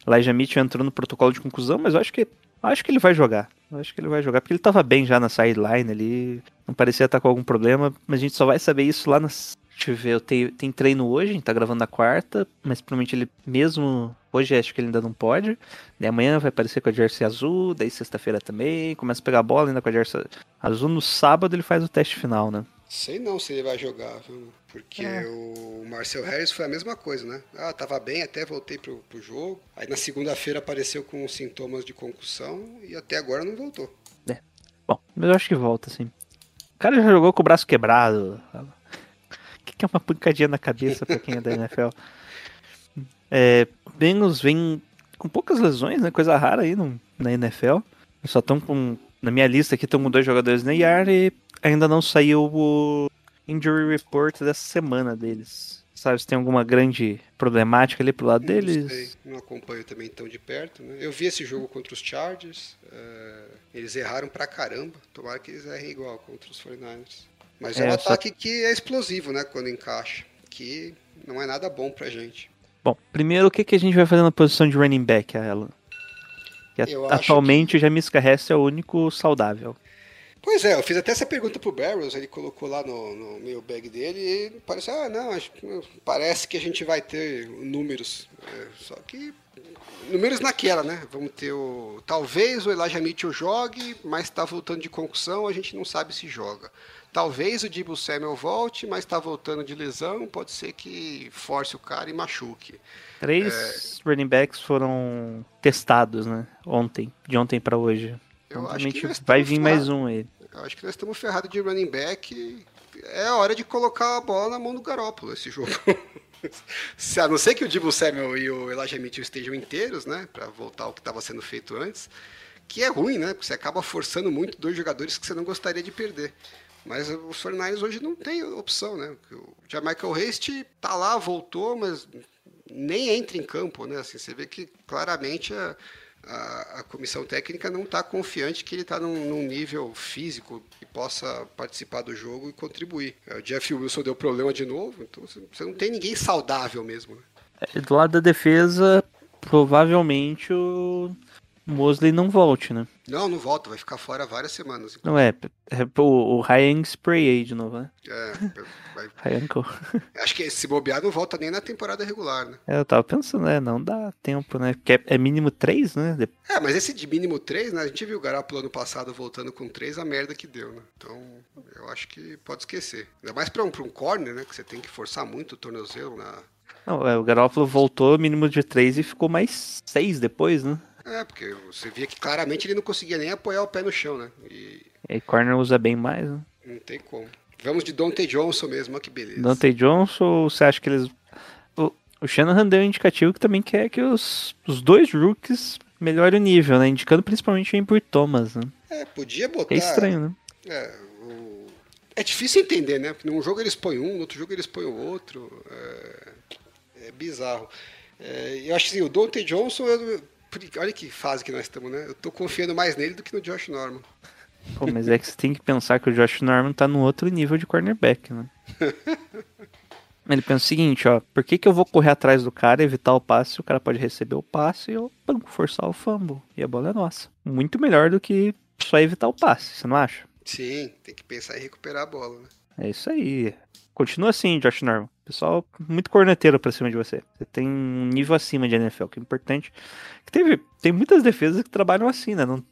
Elijah Mitchell entrou no protocolo de conclusão, mas eu acho que acho que ele vai jogar. Eu acho que ele vai jogar, porque ele tava bem já na sideline ali. Não parecia estar com algum problema, mas a gente só vai saber isso lá nas. Deixa eu ver, eu tenho, tem treino hoje, a gente tá gravando na quarta, mas provavelmente ele mesmo. Hoje acho que ele ainda não pode. Daí amanhã vai aparecer com a jersey azul, daí sexta-feira também. Começa a pegar a bola ainda com a jersey azul. No sábado ele faz o teste final, né? Sei não se ele vai jogar, viu? Porque é. o Marcel Harris foi a mesma coisa, né? Ah, tava bem, até voltei pro, pro jogo. Aí na segunda-feira apareceu com sintomas de concussão e até agora não voltou. É. Bom, mas eu acho que volta, sim. O cara já jogou com o braço quebrado. O que é uma pancadinha na cabeça pra quem é da NFL? É, Bengals vem com poucas lesões, né? Coisa rara aí no, na NFL. Só estão com. Na minha lista aqui estão com dois jogadores na IAR e ainda não saiu o injury report dessa semana deles. Sabe se tem alguma grande problemática ali pro lado não deles? Sei, não acompanho também tão de perto. Né? Eu vi esse jogo contra os Chargers. Uh, eles erraram pra caramba. Tomara que eles errem igual contra os 49ers. Mas é, é um só... ataque que é explosivo, né? Quando encaixa. Que não é nada bom pra gente. Bom, primeiro o que, que a gente vai fazer na posição de running back, Alan? Que atualmente que... o Jamis Carrest é o único saudável. Pois é, eu fiz até essa pergunta pro Barrows, ele colocou lá no, no meu bag dele e parece, ah, não, acho, parece que a gente vai ter números. É, só que números naquela, né? Vamos ter o. Talvez o Elijah Mitchell jogue, mas está voltando de concussão, a gente não sabe se joga. Talvez o Debo Samuel volte, mas está voltando de lesão, pode ser que force o cara e machuque. Três é... running backs foram testados, né? Ontem, de ontem para hoje. Eu acho que vai vir mais um aí. Acho que nós estamos ferrados de running back. É hora de colocar a bola na mão do Garópolo esse jogo. A não ser que o Dibu Samuel e o Elijah Mitchell estejam inteiros, né? Para voltar ao que estava sendo feito antes. Que é ruim, né? Porque você acaba forçando muito dois jogadores que você não gostaria de perder. Mas os 49 hoje não tem opção, né? O Michael Haste tá lá, voltou, mas nem entra em campo, né? Assim, você vê que claramente a, a, a comissão técnica não está confiante que ele está num, num, nível físico que possa participar do jogo e contribuir. O Jeff Wilson deu problema de novo, então você não tem ninguém saudável mesmo. Né? É, do lado da defesa, provavelmente o Mosley não volte, né? Não, não volta, vai ficar fora várias semanas. Não é, é o, o Ryan Spray aí de novo, né? É, vai... Acho que se bobear não volta nem na temporada regular, né? É, eu tava pensando, né? Não dá tempo, né? Porque é, é mínimo 3, né? É, mas esse de mínimo 3, né? A gente viu o Garoppolo ano passado voltando com 3, a merda que deu, né? Então, eu acho que pode esquecer. Ainda mais pra um, pra um corner, né? Que você tem que forçar muito o tornozelo na... Não, é, o Garoppolo voltou mínimo de 3 e ficou mais 6 depois, né? É, porque você via que claramente ele não conseguia nem apoiar o pé no chão, né? E, e corner usa bem mais, né? Não tem como. Vamos de Dante Johnson mesmo, olha que beleza. Dante Johnson, você acha que eles. O, o Shanahan deu um indicativo que também quer que os, os dois rookies melhorem o nível, né? Indicando principalmente o Emper Thomas, né? É, podia botar. É estranho, né? É, o... é difícil entender, né? Porque num jogo eles põem um, no outro jogo eles põem o outro. É, é bizarro. É, eu acho que assim, o Dante Johnson, eu Olha que fase que nós estamos, né? Eu tô confiando mais nele do que no Josh Norman. Pô, mas é que você tem que pensar que o Josh Norman tá no outro nível de cornerback, né? Ele pensa o seguinte, ó, por que, que eu vou correr atrás do cara, evitar o passe, o cara pode receber o passe e eu pum, forçar o fumble. E a bola é nossa. Muito melhor do que só evitar o passe, você não acha? Sim, tem que pensar em recuperar a bola, né? É isso aí. Continua assim, Josh Norman. Pessoal muito corneteiro pra cima de você. Você tem um nível acima de NFL, que é importante. Que teve, tem muitas defesas que trabalham assim, né? Não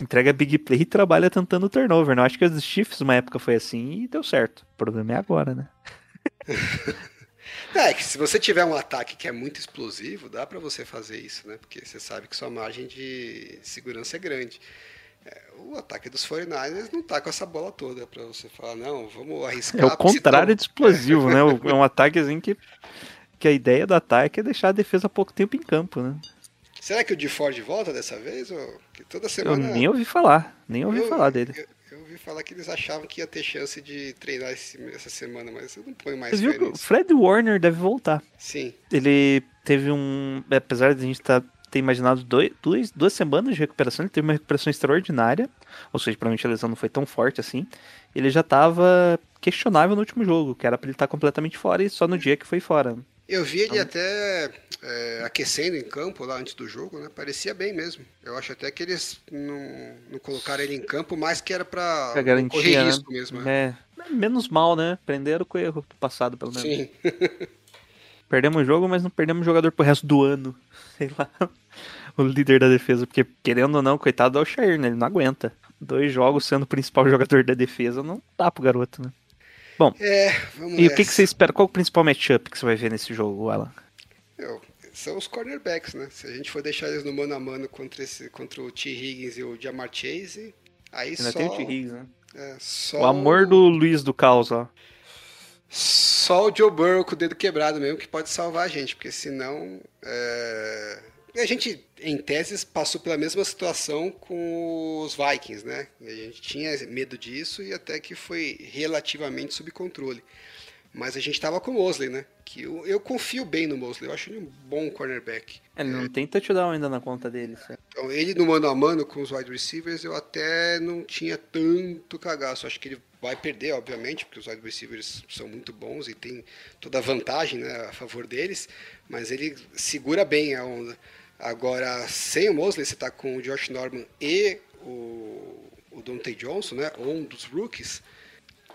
entrega big play e trabalha tentando turnover. Não acho que os Chiefs uma época foi assim e deu certo. O problema é agora, né? É, que se você tiver um ataque que é muito explosivo, dá pra você fazer isso, né? Porque você sabe que sua margem de segurança é grande. É, o ataque dos 49ers não tá com essa bola toda pra você falar, não, vamos arriscar. É o contrário de explosivo, né? É um ataque assim que, que a ideia do ataque é deixar a defesa pouco tempo em campo, né? Será que o de Ford volta dessa vez? Ou... Que toda Eu semana. nem ouvi falar, nem ouvi Eu- falar dele. Eu, eu ouvi falar que eles achavam que ia ter chance de treinar esse- essa semana, mas eu não ponho mais Você viu que o. Fred Warner deve voltar. Sim. Ele teve um. Apesar de a gente tá, ter imaginado dois, duas, duas semanas de recuperação, ele teve uma recuperação extraordinária. Ou seja, provavelmente a lesão não foi tão forte assim. Ele já tava questionável no último jogo, que era pra ele estar completamente fora e só no dia que foi fora. Eu vi ele até é, aquecendo em campo lá antes do jogo, né? Parecia bem mesmo. Eu acho até que eles não, não colocaram ele em campo, mais que era garantir. correr né? risco mesmo. né? É, menos mal, né? Prenderam com o erro do passado, pelo menos. Sim. Perdemos o jogo, mas não perdemos o jogador pro resto do ano. Sei lá. O líder da defesa, porque querendo ou não, coitado é o Shair, né? Ele não aguenta. Dois jogos sendo o principal jogador da defesa, não dá pro garoto, né? É, vamos E o que, que nessa. você espera? Qual o principal matchup que você vai ver nesse jogo, Alan? Eu- São os cornerbacks, né? Se a gente for deixar eles no mano a mano contra, esse, contra o T. Higgins e o Jamar Chase, aí Ainda só, tem o T. Higgs, né? é, só O amor do Luiz do Caos, ó. Só o Joe Burrow com o dedo quebrado mesmo que pode salvar a gente, porque senão. é, A gente, em teses, passou pela mesma situação com os Vikings, né? A gente tinha medo disso e até que foi relativamente sob controle. Mas a gente estava com o Mosley, né? Que eu, eu confio bem no Mosley, eu acho ele um bom cornerback. Ele não tem touchdown ainda na conta dele. certo? Então, ele no mano a mano com os wide receivers, eu até não tinha tanto cagaço. Acho que ele vai perder, obviamente, porque os wide receivers são muito bons e tem toda a vantagem né, a favor deles, mas ele segura bem a onda. Agora, sem o Mosley, você está com o Josh Norman e o, o Dante Johnson, né, um dos rookies,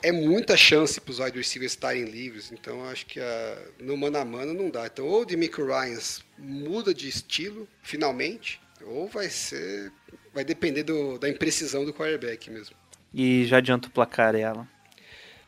é muita chance para os wide receivers estarem livres. Então, acho que a, no mano a mano não dá. Então, ou o Demico Ryans muda de estilo, finalmente, ou vai ser. Vai depender do- da imprecisão do quarterback mesmo. E já adianta o placar, é, Alan.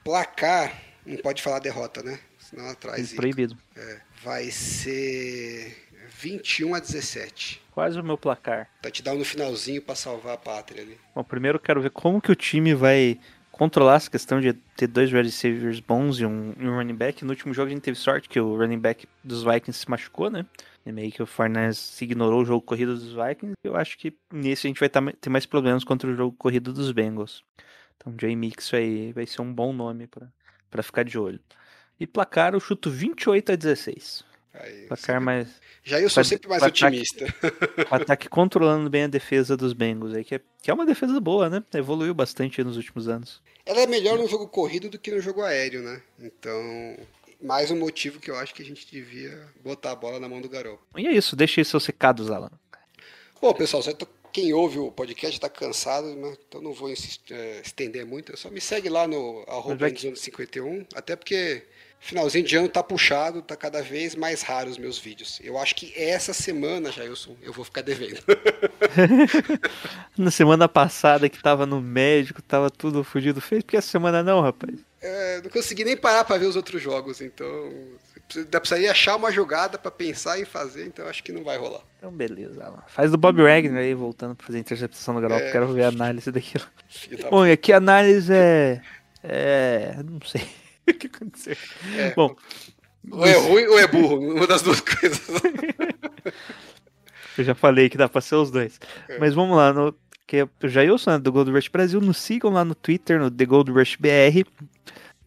Placar, não pode falar derrota, né? Senão atrás. Proibido. É, vai ser 21 a 17. Quase o meu placar. Touchdown no finalzinho para salvar a pátria ali. Bom, primeiro eu quero ver como que o time vai controlar essa questão de ter dois wide receivers bons e um, e um running back. No último jogo a gente teve sorte que o running back dos Vikings se machucou, né? E meio que o Farnes ignorou o jogo corrido dos Vikings. Eu acho que nesse a gente vai tá- ter mais problemas contra o jogo corrido dos Bengals. Então Jay Mix aí vai ser um bom nome pra pra ficar de olho. E placar eu chuto 28 a 16. Aí, Placar mais... Já eu sou vai- sempre mais vai ataque- otimista. o ataque controlando bem a defesa dos Bengals aí, que é, que é uma defesa boa, né? Evoluiu bastante nos últimos anos. Ela é melhor no jogo corrido do que no jogo aéreo, né? Então, mais um motivo que eu acho que a gente devia botar a bola na mão do garoto. E é isso, deixa aí seus recados, Alan. Bom, pessoal, tô- quem ouve o podcast está cansado, né? então não vou eh, estender muito. Só me segue lá no arroba vai que- Endzone51, até porque finalzinho de ano tá puxado, tá cada vez mais raro os meus vídeos. Eu acho que essa semana, Jailson, eu vou ficar devendo. Na semana passada que tava no médico, tava tudo fudido, fez porque essa semana não, rapaz. É, não consegui nem parar para ver os outros jogos, então ainda precisaria achar uma jogada para pensar em fazer, então acho que não vai rolar. Então beleza, Alan. Faz do Bob Wagner aí, voltando pra fazer a interceptação do garoto, É. quero ver a análise daquilo. Da Bom, e aqui a análise é... É... não sei o que aconteceu. É. Bom, Ou é ruim ou é burro, uma das duas coisas. Eu já falei que dá pra ser os dois. É. Mas vamos lá, no, que é o Jailson, né, do Gold Rush Brasil, nos sigam lá no Twitter, no The Gold Rush BR,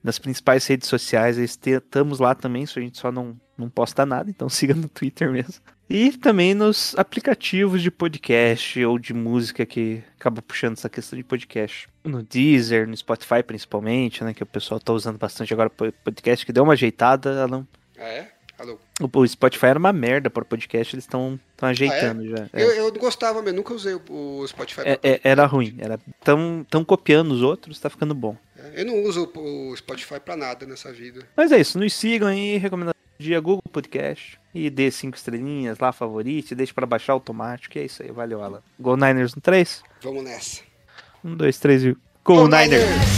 nas principais redes sociais, estamos lá também, a gente só não, não posta nada, então siga no Twitter mesmo. E também nos aplicativos de podcast ou de música que acaba puxando essa questão de podcast. No Deezer, no Spotify principalmente, né, que o pessoal tá usando bastante agora po- podcast, que deu uma ajeitada, Alan. Ah, é? Alô? O, Spotify era uma merda para podcast, eles estão ajeitando já. É. Eu, eu gostava, mas nunca usei o, o Spotify. É- é- era ruim. Era tão, tão copiando os outros, tá ficando bom. Eu não uso o Spotify pra nada nessa vida. Mas é isso, nos sigam aí, recomendação dia Google Podcast. E dê cinco estrelinhas lá, favorite, deixe pra baixar automático. E é isso aí, valeu, Alan. Go Niners no 3? Vamos nessa. Um, dois, três e. Go, Niners! I'm